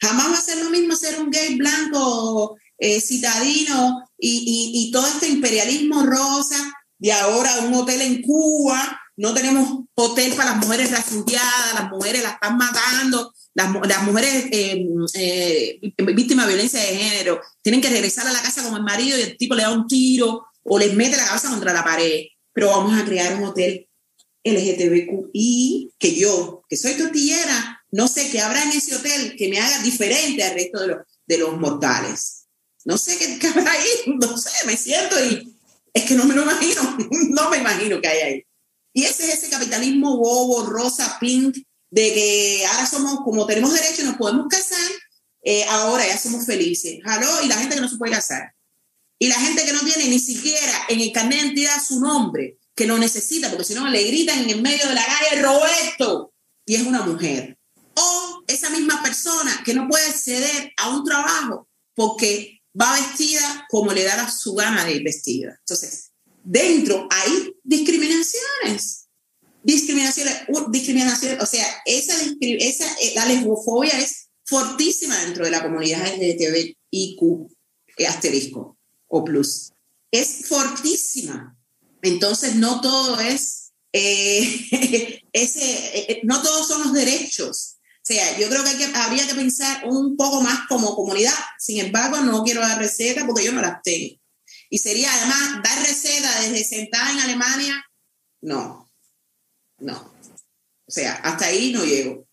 Jamás va a ser lo mismo ser un gay blanco, eh, citadino y, y, todo este imperialismo rosa de ahora un hotel en Cuba. No tenemos hotel para las mujeres refugiadas, las mujeres las están matando, las, las mujeres eh, eh, víctimas de violencia de género tienen que regresar a la casa con el marido y el tipo le da un tiro o les mete la cabeza contra la pared pero vamos a crear un hotel LGTBQI que yo, que soy tortillera, no sé qué habrá en ese hotel que me haga diferente al resto de los, de los mortales. No sé qué, habrá ahí, no sé, me siento y es que no me lo imagino, no me imagino que hay ahí. Y ese es ese capitalismo bobo, rosa, pink, de que ahora somos, como tenemos derecho, nos podemos casar, eh, ahora ya somos felices. ¿Aló? Y la gente que no se puede casar. Y la gente que no tiene ni siquiera en el carnet de identidad su nombre, que lo necesita, porque si no le gritan en el medio de la calle, Roberto, y es una mujer. O esa misma persona que no puede acceder a un trabajo porque va vestida como le da su gana de ir vestida. Entonces, dentro hay discriminaciones. Discriminaciones, discriminaciones o sea, esa, esa, eh, la lesbofobia es fortísima dentro de la comunidad LGTBIQ eh, asterisco o plus. Es fortísima. Entonces, no todo es, eh, ese, no todos son los derechos. O sea, yo creo que, que, habría que pensar un poco más como comunidad. Sin embargo, no quiero dar recetas porque yo no las tengo. Y sería además dar receta desde sentada en Alemania. No, no. O sea, hasta ahí no llego.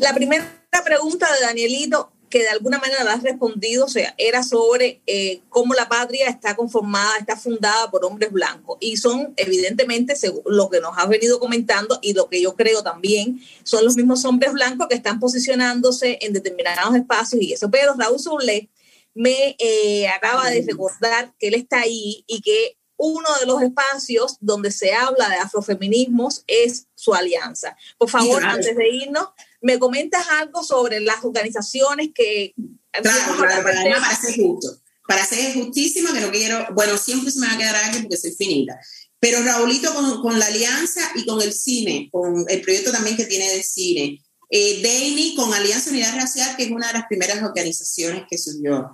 La primera pregunta de Danielito, que de alguna manera la has respondido, o sea, era sobre eh, cómo la patria está conformada, está fundada por hombres blancos. Y son, evidentemente, según lo que nos has venido comentando y lo que yo creo también, son los mismos hombres blancos que están posicionándose en determinados espacios y eso. Pero Raúl Soule me eh, acaba de recordar que él está ahí y que uno de los espacios donde se habla de afrofeminismos es su alianza. Por favor, antes de irnos, ¿me comentas algo sobre las organizaciones que... Claro, claro, para, para ser justo. Para ser justísima, que no quiero... Bueno, siempre se me va a quedar aquí porque soy finita. Pero Raulito con, con, la alianza y con el cine, con el proyecto también que tiene de cine. Eh, con Alianza Unidad Racial, que es una de las primeras organizaciones que surgió.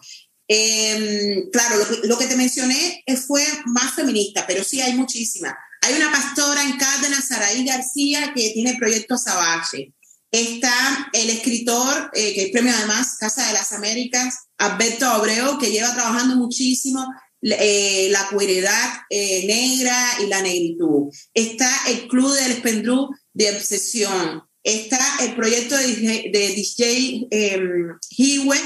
Eh, claro, lo que, te mencioné fue más feminista, pero sí hay muchísimas. Hay una pastora en Cárdenas, Saraí García, que tiene proyectos Abache. Está el escritor, eh, que es premio además Casa de las Américas, Alberto Abreu, que lleva trabajando muchísimo eh, la cueridad eh, negra y la negritud. Está el Club del Espendrú de Obsesión. Está el proyecto de, de DJ Hiwe,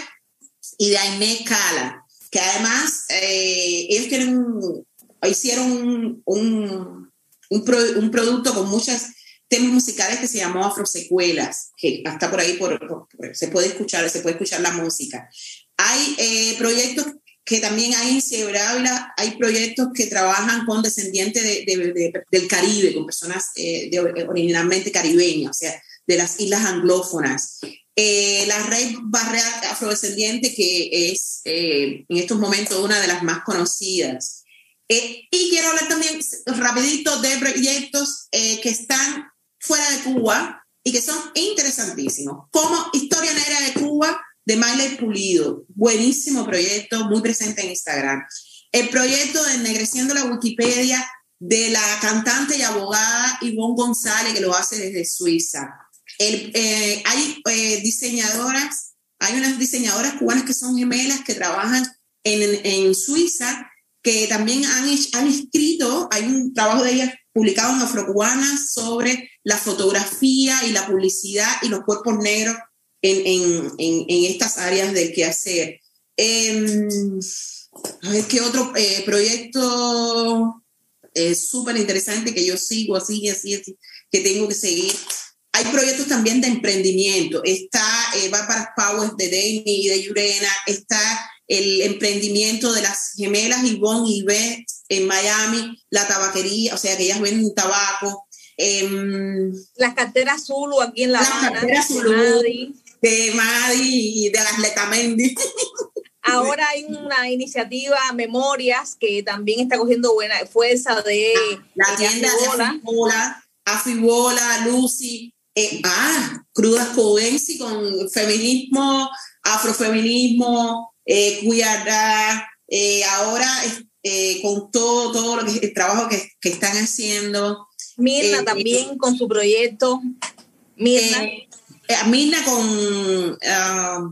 y de Inés Cala, que además eh, ellos hicieron un, un, producto con muchos temas musicales que se llamó Afrosecuelas, que está por ahí, por, se puede escuchar, se puede escuchar la música. Hay eh, proyectos que también hay en Sierra hay proyectos que trabajan con descendientes del Caribe, con personas eh, originalmente caribeñas, o sea, de las islas anglófonas. Eh, la red barrea afrodescendiente, que es eh, en estos momentos una de las más conocidas. Eh, y quiero hablar también rapidito de proyectos que están fuera de Cuba y que son interesantísimos, como Historia Negra de Cuba de Miley Pulido, buenísimo proyecto, muy presente en Instagram. El proyecto de Ennegreciendo la Wikipedia de la cantante y abogada Ivonne González, que lo hace desde Suiza. Eh, hay eh, diseñadoras, hay unas diseñadoras cubanas que son gemelas que trabajan en, en Suiza, que también han, han escrito, hay un trabajo de ellas publicado en Afrocubanas sobre la fotografía y la publicidad y los cuerpos negros en, en, en, estas áreas del quehacer. Eh, a ver qué otro eh, proyecto súper interesante que yo sigo así, así, así, que tengo que seguir. Hay proyectos también de emprendimiento. Está eh, Barbara Powers de Demi y de Yurena. Está el emprendimiento de las gemelas Yvonne y Beth en Miami, la tabaquería, o sea, que ellas venden tabaco. Eh, las carteras Zulu aquí en La Habana. Las carteras Zulu de Madi y de las Letamendi. Ahora hay una iniciativa, Memorias, que también está cogiendo buena fuerza de... La, tienda de Afibola, Afibola, Lucy, eh, ah, Crudas Covensi con feminismo, afrofeminismo, eh, eh ahora eh, con todo, todo lo que, el trabajo que, que están haciendo. Mirna eh, también con su proyecto. Mirna. Mirna con, ah,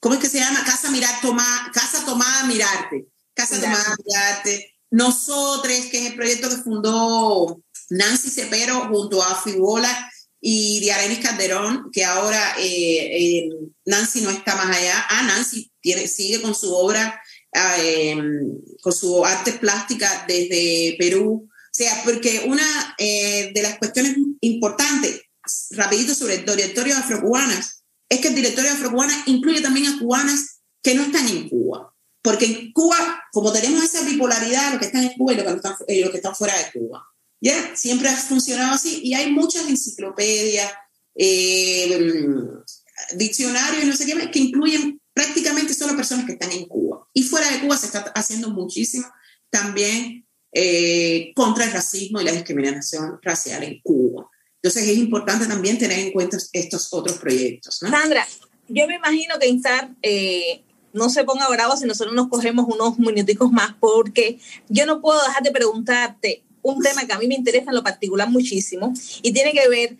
¿cómo es que se llama? Casa, Mirar, Toma, Casa Tomada Mirarte. Casa Tomada Mirarte. Nosotros, que es el proyecto que fundó Nancy Cepero junto a Fibola y Diarenis Calderón, que ahora eh, eh, Nancy no está más allá. Ah, Nancy tiene, sigue con su obra, ah, em, con su arte plástica desde Perú. O sea, porque una eh, de las cuestiones importantes, rapidito sobre el directorio de afrocubanas, es que el directorio de afrocubanas incluye también a cubanas que no están en Cuba. Porque en Cuba, como tenemos esa bipolaridad, los que están en Cuba y los que están, los que están fuera de Cuba. ¿ya? Siempre ha funcionado así y hay muchas enciclopedias, eh, diccionarios y no sé qué, que incluyen prácticamente solo personas que están en Cuba. Y fuera de Cuba se está haciendo muchísimo también eh, contra el racismo y la discriminación racial en Cuba. Entonces es importante también tener en cuenta estos otros proyectos. Sandra, yo me imagino que instar eh, no se ponga bravo si nosotros nos cogemos unos minuticos más, porque yo no puedo dejar de preguntarte un tema que a mí me interesa en lo particular muchísimo y tiene que ver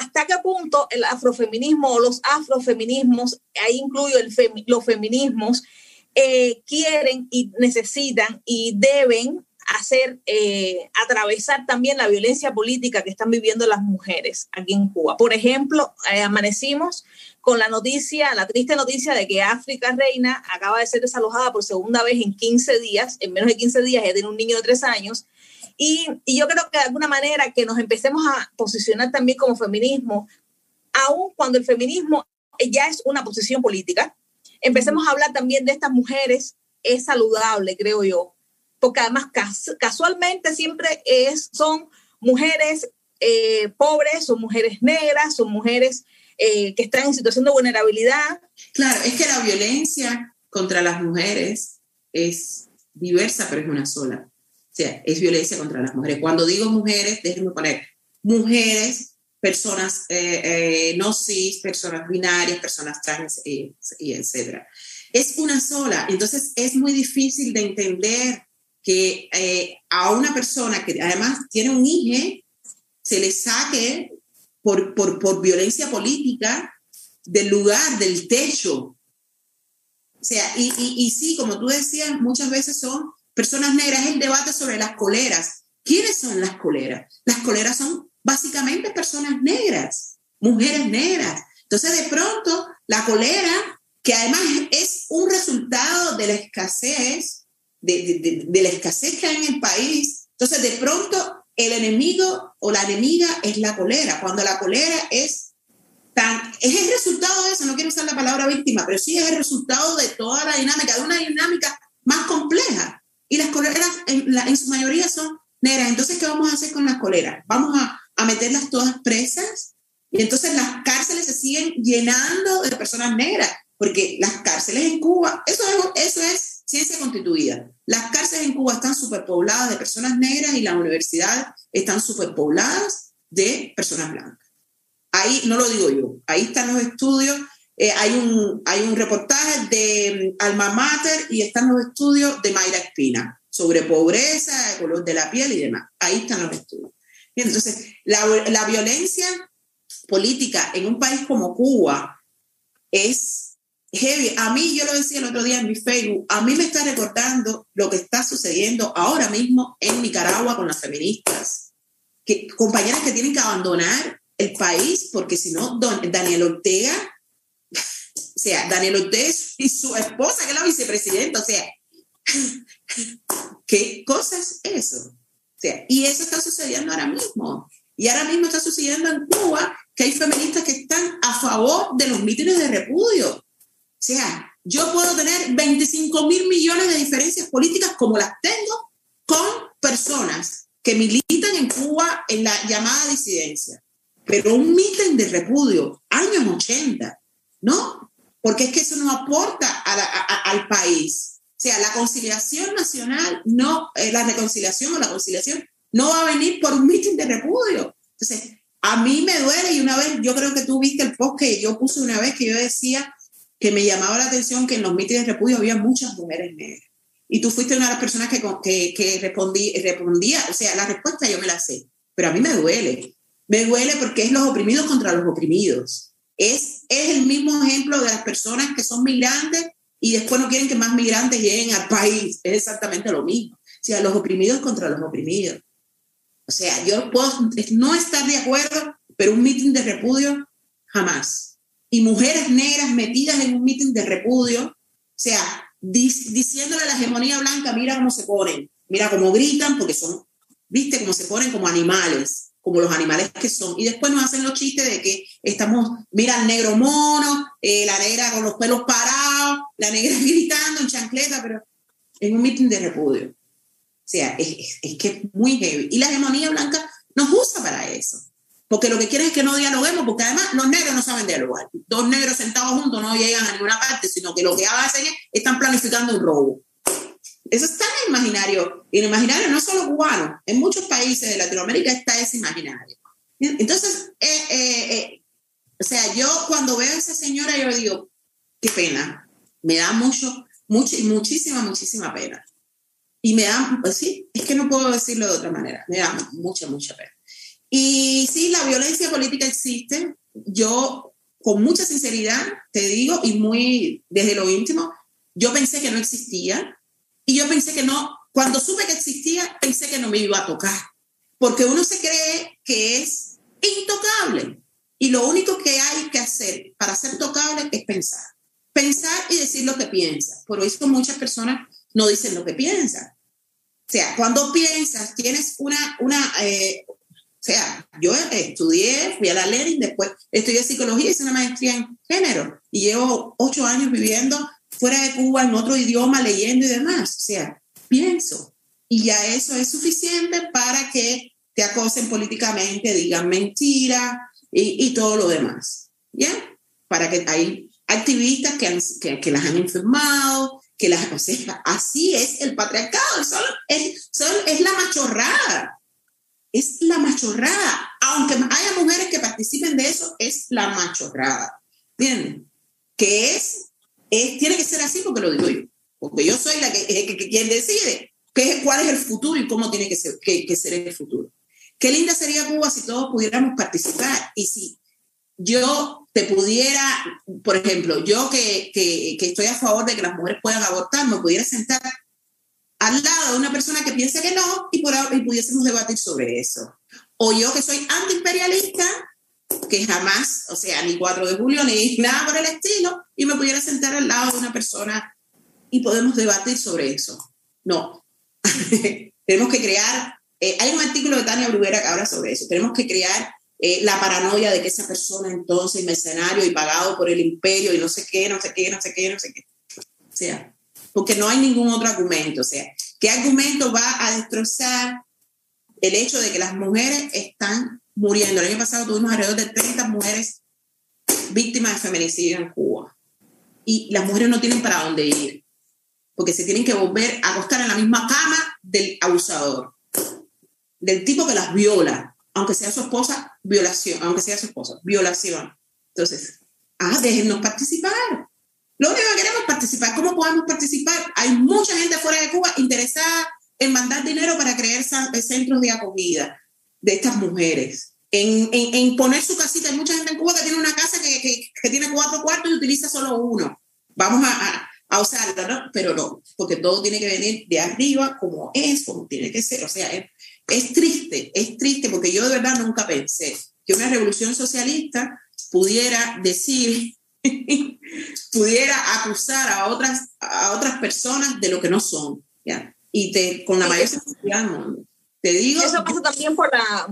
hasta qué punto el afrofeminismo o los afrofeminismos, ahí incluyo el los feminismos, eh, quieren y necesitan y deben hacer, eh, atravesar también la violencia política que están viviendo las mujeres aquí en Cuba. Por ejemplo, eh, amanecimos con la noticia, la triste noticia de que África Reina acaba de ser desalojada por segunda vez en 15 días, en menos de 15 días, ya tiene un niño de tres años. Y, y yo creo que de alguna manera que nos empecemos a posicionar también como feminismo, aun cuando el feminismo ya es una posición política, empecemos a hablar también de estas mujeres, es saludable, creo yo, porque además casualmente siempre es, son mujeres eh, pobres, son mujeres negras, son mujeres eh, que están en situación de vulnerabilidad. Claro, es que la violencia contra las mujeres es diversa, pero es una sola. O sea, es violencia contra las mujeres. Cuando digo mujeres, déjenme poner mujeres, personas eh, no cis, personas binarias, personas trans, y, y etcétera. Es una sola. Entonces es muy difícil de entender que eh, a una persona que además tiene un hijo se le saque por, por, por, violencia política del lugar, del techo. O sea, y, y, y, sí, como tú decías, muchas veces son personas negras. El debate sobre las coleras. ¿Quiénes son las coleras? Las coleras son básicamente personas negras, mujeres negras. Entonces, de pronto, la colera, que además es un resultado de la escasez de, de, la escasez que hay en el país. Entonces, de pronto, el enemigo o la enemiga es la colera, cuando la colera es tan, es el resultado de eso, no quiero usar la palabra víctima, pero sí es el resultado de toda la dinámica, de una dinámica más compleja. Y las coleras en, en su mayoría son negras. Entonces, ¿qué vamos a hacer con las coleras? Vamos a, a meterlas todas presas y entonces las cárceles se siguen llenando de personas negras, porque las cárceles en Cuba, eso es, eso es ciencia constituida. Las cárceles en Cuba están superpobladas de personas negras y las universidades están superpobladas de personas blancas. Ahí no lo digo yo, ahí están los estudios. Eh, hay, un, hay un reportaje de mm, Alma Mater y están los estudios de Mayra Espina sobre pobreza, color de la piel y demás. Ahí están los estudios. entonces, la, la violencia política en un país como Cuba es heavy. A mí, yo lo decía el otro día en mi Facebook, a mí me está recordando lo que está sucediendo ahora mismo en Nicaragua con las feministas. Compañeras que tienen que abandonar el país porque si no, Daniel Ortega, o sea, Daniel Ortega y su esposa, que es la vicepresidenta, o sea, ¿qué cosa es eso? O sea, y eso está sucediendo ahora mismo. Y ahora mismo está sucediendo en Cuba que hay feministas que están a favor de los mítines de repudio sea, yo puedo tener 25 mil millones de diferencias políticas como las tengo con personas que militan en Cuba en la llamada disidencia. Pero un mitin de repudio, años 80, ¿no? Porque es que eso no aporta al país. O sea, la conciliación nacional, no, eh, la reconciliación o la conciliación no va a venir por un mitin de repudio. Entonces, a mí me duele y una vez, yo creo que tú viste el post que yo puse una vez que yo decía, que me llamaba la atención que en los mítines de repudio había muchas mujeres negras. Y tú fuiste una de las personas que, que, que respondí, respondía, o sea, la respuesta yo me la sé, pero a mí me duele. Me duele porque es los oprimidos contra los oprimidos. Es, es el mismo ejemplo de las personas que son migrantes y después no quieren que más migrantes lleguen al país. Es exactamente lo mismo. O sea, los oprimidos contra los oprimidos. O sea, yo puedo no estar de acuerdo, pero un mitin de repudio jamás y mujeres negras metidas en un mitin de repudio, o sea, diciéndole a la hegemonía blanca, mira cómo se ponen, mira cómo gritan, porque son, viste, cómo se ponen como animales, como los animales que son. Y después nos hacen los chistes de que estamos, mira el negro mono, eh, la negra con los pelos parados, la negra gritando en chancleta, pero en un mitin de repudio. O sea, es, es que es muy heavy. Y la hegemonía blanca nos usa para eso porque lo que quieren es que no dialoguemos, porque además los negros no saben dialogar. Dos negros sentados juntos no llegan a ninguna parte, sino que lo que hacen es, están planificando un robo. Eso está en el imaginario, y en el imaginario no solo cubano, en muchos países de Latinoamérica está ese imaginario. Entonces, eh, eh, eh, o sea, yo cuando veo a esa señora, yo digo, qué pena, Me da mucho, mucho, muchísima, muchísima pena. Y me da, pues sí, es que no puedo decirlo de otra manera, me da mucha, mucha pena. Y sí, la violencia política existe. Yo, con mucha sinceridad, te digo, y muy desde lo íntimo, yo pensé que no existía. Y yo pensé que no, cuando supe que existía, pensé que no me iba a tocar. Porque uno se cree que es intocable. Y lo único que hay que hacer para ser tocable es pensar. Pensar y decir lo que piensa. Por eso muchas personas no dicen lo que piensan. O sea, cuando piensas, tienes una, una eh, sea, yo estudié, fui a la Lenin, después estudié psicología, hice una maestría en género y llevo ocho años viviendo fuera de Cuba en otro idioma, leyendo y demás. O sea, pienso. Y ya eso es suficiente para que te acosen políticamente, digan mentiras y, y todo lo demás. ¿Ya? Para que hay activistas que, que, que las han enfermado, que las, o sea, así es el patriarcado, es, es la machorrada, es la machorrada, aunque haya mujeres que participen de eso, es la machorrada, ¿entienden? Que es, es, tiene que ser así porque lo digo yo, porque yo soy la que, que, quien decide qué, cuál es el futuro y cómo tiene que ser, que, que ser el futuro. Qué linda sería Cuba si todos pudiéramos participar y si yo te pudiera, por ejemplo, yo que, que, que, estoy a favor de que las mujeres puedan abortar, me pudiera sentar al lado de una persona que piensa que no y, pudiésemos debatir sobre eso. O yo que soy antiimperialista, que jamás, o sea, ni 4 de julio ni nada por el estilo, y me pudiera sentar al lado de una persona y podemos debatir sobre eso. No. Tenemos que crear, eh, hay un artículo de Tania Bruguera que habla sobre eso, tenemos que crear eh, la paranoia de que esa persona entonces mercenario y pagado por el imperio y no sé qué, no sé qué, no sé qué, no sé qué. O sea, porque no hay ningún otro argumento. O sea, ¿qué argumento va a destrozar el hecho de que las mujeres están muriendo? El año pasado tuvimos alrededor de 30 mujeres víctimas de feminicidio en Cuba. Y las mujeres no tienen para dónde ir, porque se tienen que volver a acostar en la misma cama del abusador, del tipo que las viola, aunque sea su esposa, violación, aunque sea su esposa, violación. Entonces, ah, déjennos participar. Lo único que queremos es participar. ¿Cómo podemos participar? Hay mucha gente fuera de Cuba interesada en mandar dinero para crear eh, centros de acogida de estas mujeres. En, en, poner su casita. Hay mucha gente en Cuba que tiene una casa que, que, que tiene cuatro cuartos y utiliza solo uno. Vamos a, a, a usarla, ¿no? Pero no, porque todo tiene que venir de arriba como es, como tiene que ser. O sea, es, es triste, es triste porque yo de verdad nunca pensé que una revolución socialista pudiera decir, pudiera acusar a otras, a otras personas de lo que no son. ¿ya? Y te, con la mayor sensibilidad Te digo... Eso pasa también por la...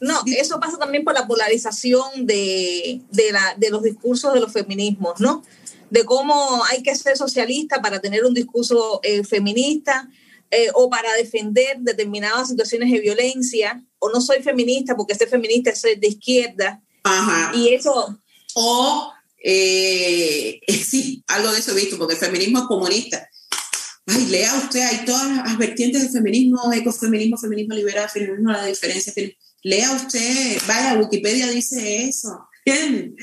No, eso pasa también por la polarización de, de, la, de los discursos de los feminismos, ¿no? De cómo hay que ser socialista para tener un discurso eh, feminista eh, o para defender determinadas situaciones de violencia, o no soy feminista porque ser feminista es ser de izquierda. Ajá. Y eso... O, eh, sí, algo de eso he visto, porque el feminismo es comunista. Ay, lea usted, hay todas las vertientes del feminismo, ecofeminismo, feminismo liberal, feminismo, la diferencia. Lea usted, vaya, Wikipedia dice eso.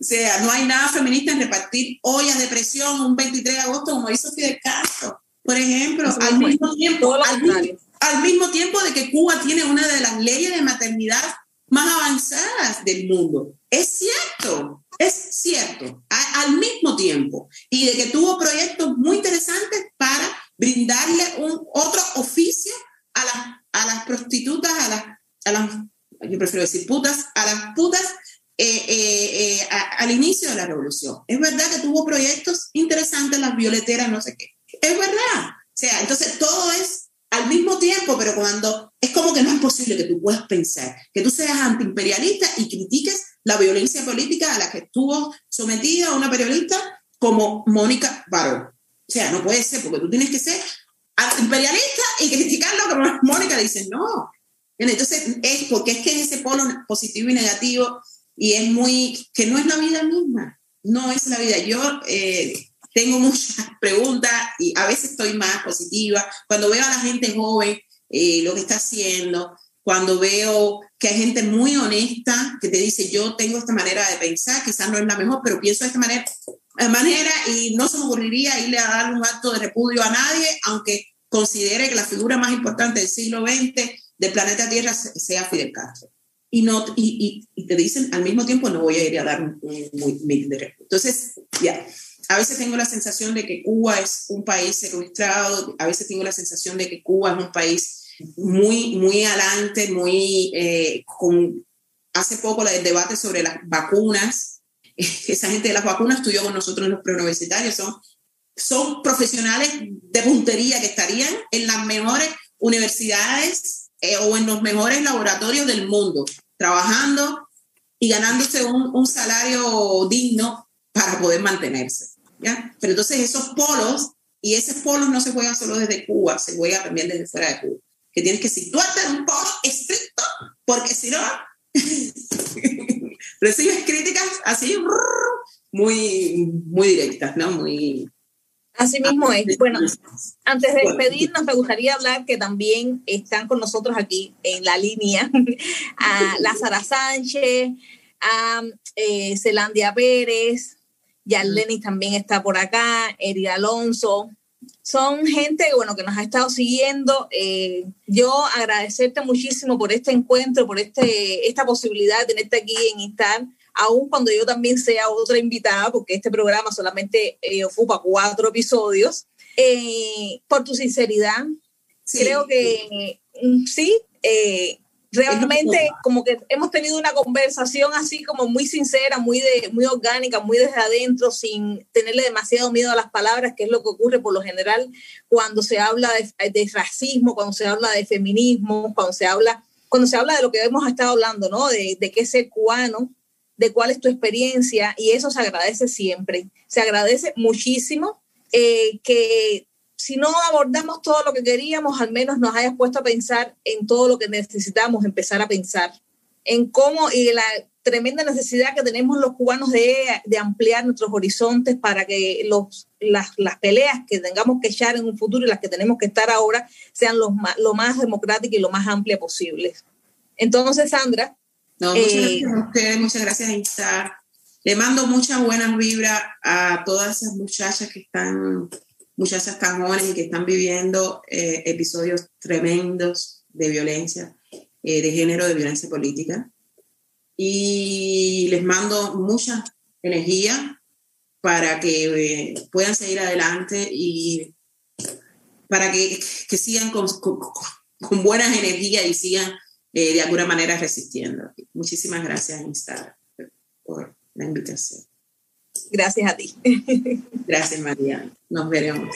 O sea, no hay nada feminista en repartir ollas de presión un 23 de agosto como hizo Fidel Castro. Por ejemplo, al mismo, tiempo, al, mismo tiempo de que Cuba tiene una de las leyes de maternidad más avanzadas del mundo. Es cierto, es cierto, al mismo tiempo. Y de que tuvo proyectos muy interesantes para brindarle un otro oficio a las, a las prostitutas, a las, a las, yo prefiero decir putas, a las putas eh, eh, eh, al inicio de la revolución. Es verdad que tuvo proyectos interesantes, las violeteras, no sé qué. Es verdad. O sea, entonces todo es al mismo tiempo, pero cuando es como que no es posible que tú puedas pensar, que tú seas antiimperialista y critiques la violencia política a la que estuvo sometida una periodista como Mónica Baró. O sea, no puede ser, porque tú tienes que ser antiimperialista y criticarlo como Mónica dice, no. Entonces, es porque es que es ese polo positivo y negativo y es muy, que no es la vida misma, no es la vida. Yo eh, tengo muchas preguntas y a veces estoy más positiva. Cuando veo a la gente joven, eh, lo que está haciendo, cuando veo que hay gente muy honesta que te dice, yo tengo esta manera de pensar, quizás no es la mejor, pero pienso de esta manera, de manera y no se me ocurriría irle a dar un acto de repudio a nadie, aunque considere que la figura más importante del siglo XX del planeta Tierra sea Fidel Castro. Y, no, y, y, te dicen al mismo tiempo, no voy a ir a dar un, un, de repudio. Entonces, ya, a veces tengo la sensación de que Cuba es un país secuestrado, a veces tengo la sensación de que Cuba es un país muy, muy adelante, muy, eh, con, hace poco el debate sobre las vacunas, esa gente de las vacunas estudió con nosotros en los preuniversitarios, son, son profesionales de puntería que estarían en las mejores universidades eh, o en los mejores laboratorios del mundo, trabajando y ganándose un, un salario digno para poder mantenerse. ¿ya? Pero entonces esos polos, y esos polos no se juegan solo desde Cuba, se juega también desde fuera de Cuba que tienes que situarte en un polo estricto, porque si no, recibes críticas así muy, muy directas, ¿no? Muy... Así mismo es. Bueno, antes de despedirnos, me gustaría hablar que también están con nosotros aquí en la línea a Lázara Sánchez, a eh, Celandia Pérez, Yarleni también está por acá, Eri Alonso, son gente bueno, que nos ha estado siguiendo. Eh, yo agradecerte muchísimo por este encuentro, por este, esta posibilidad de tenerte aquí en Instar, aun cuando yo también sea otra invitada, porque este programa solamente eh, ocupa cuatro episodios. Eh, por tu sinceridad, creo que mm, sí, realmente como que hemos tenido una conversación así como muy sincera, muy, de, muy orgánica, muy desde adentro, sin tenerle demasiado miedo a las palabras, que es lo que ocurre por lo general cuando se habla de, racismo, cuando se habla de feminismo, cuando se habla, cuando se habla de lo que hemos estado hablando, ¿no? De, de qué es ser cubano, de cuál es tu experiencia, y eso se agradece siempre. Se agradece muchísimo eh, que si no abordamos todo lo que queríamos, al menos nos hayas puesto a pensar en todo lo que necesitamos empezar a pensar, en cómo y la tremenda necesidad que tenemos los cubanos de, de ampliar nuestros horizontes para que los, las, las, peleas que tengamos que echar en un futuro y las que tenemos que estar ahora sean los lo más democráticas y lo más amplia posible. Entonces, Sandra. No, muchas eh, gracias a ustedes, muchas gracias a Instar. Le mando muchas buenas vibras a todas esas muchachas que están muchachas tan jóvenes y que están viviendo eh, episodios tremendos de violencia, eh, de género, de violencia política. Y les mando mucha energía para que eh, puedan seguir adelante y para que, que sigan con, con, con, buenas energías y sigan de alguna manera resistiendo. Muchísimas gracias, Instagram, por la invitación. Gracias a ti. Gracias, María. Nos veremos.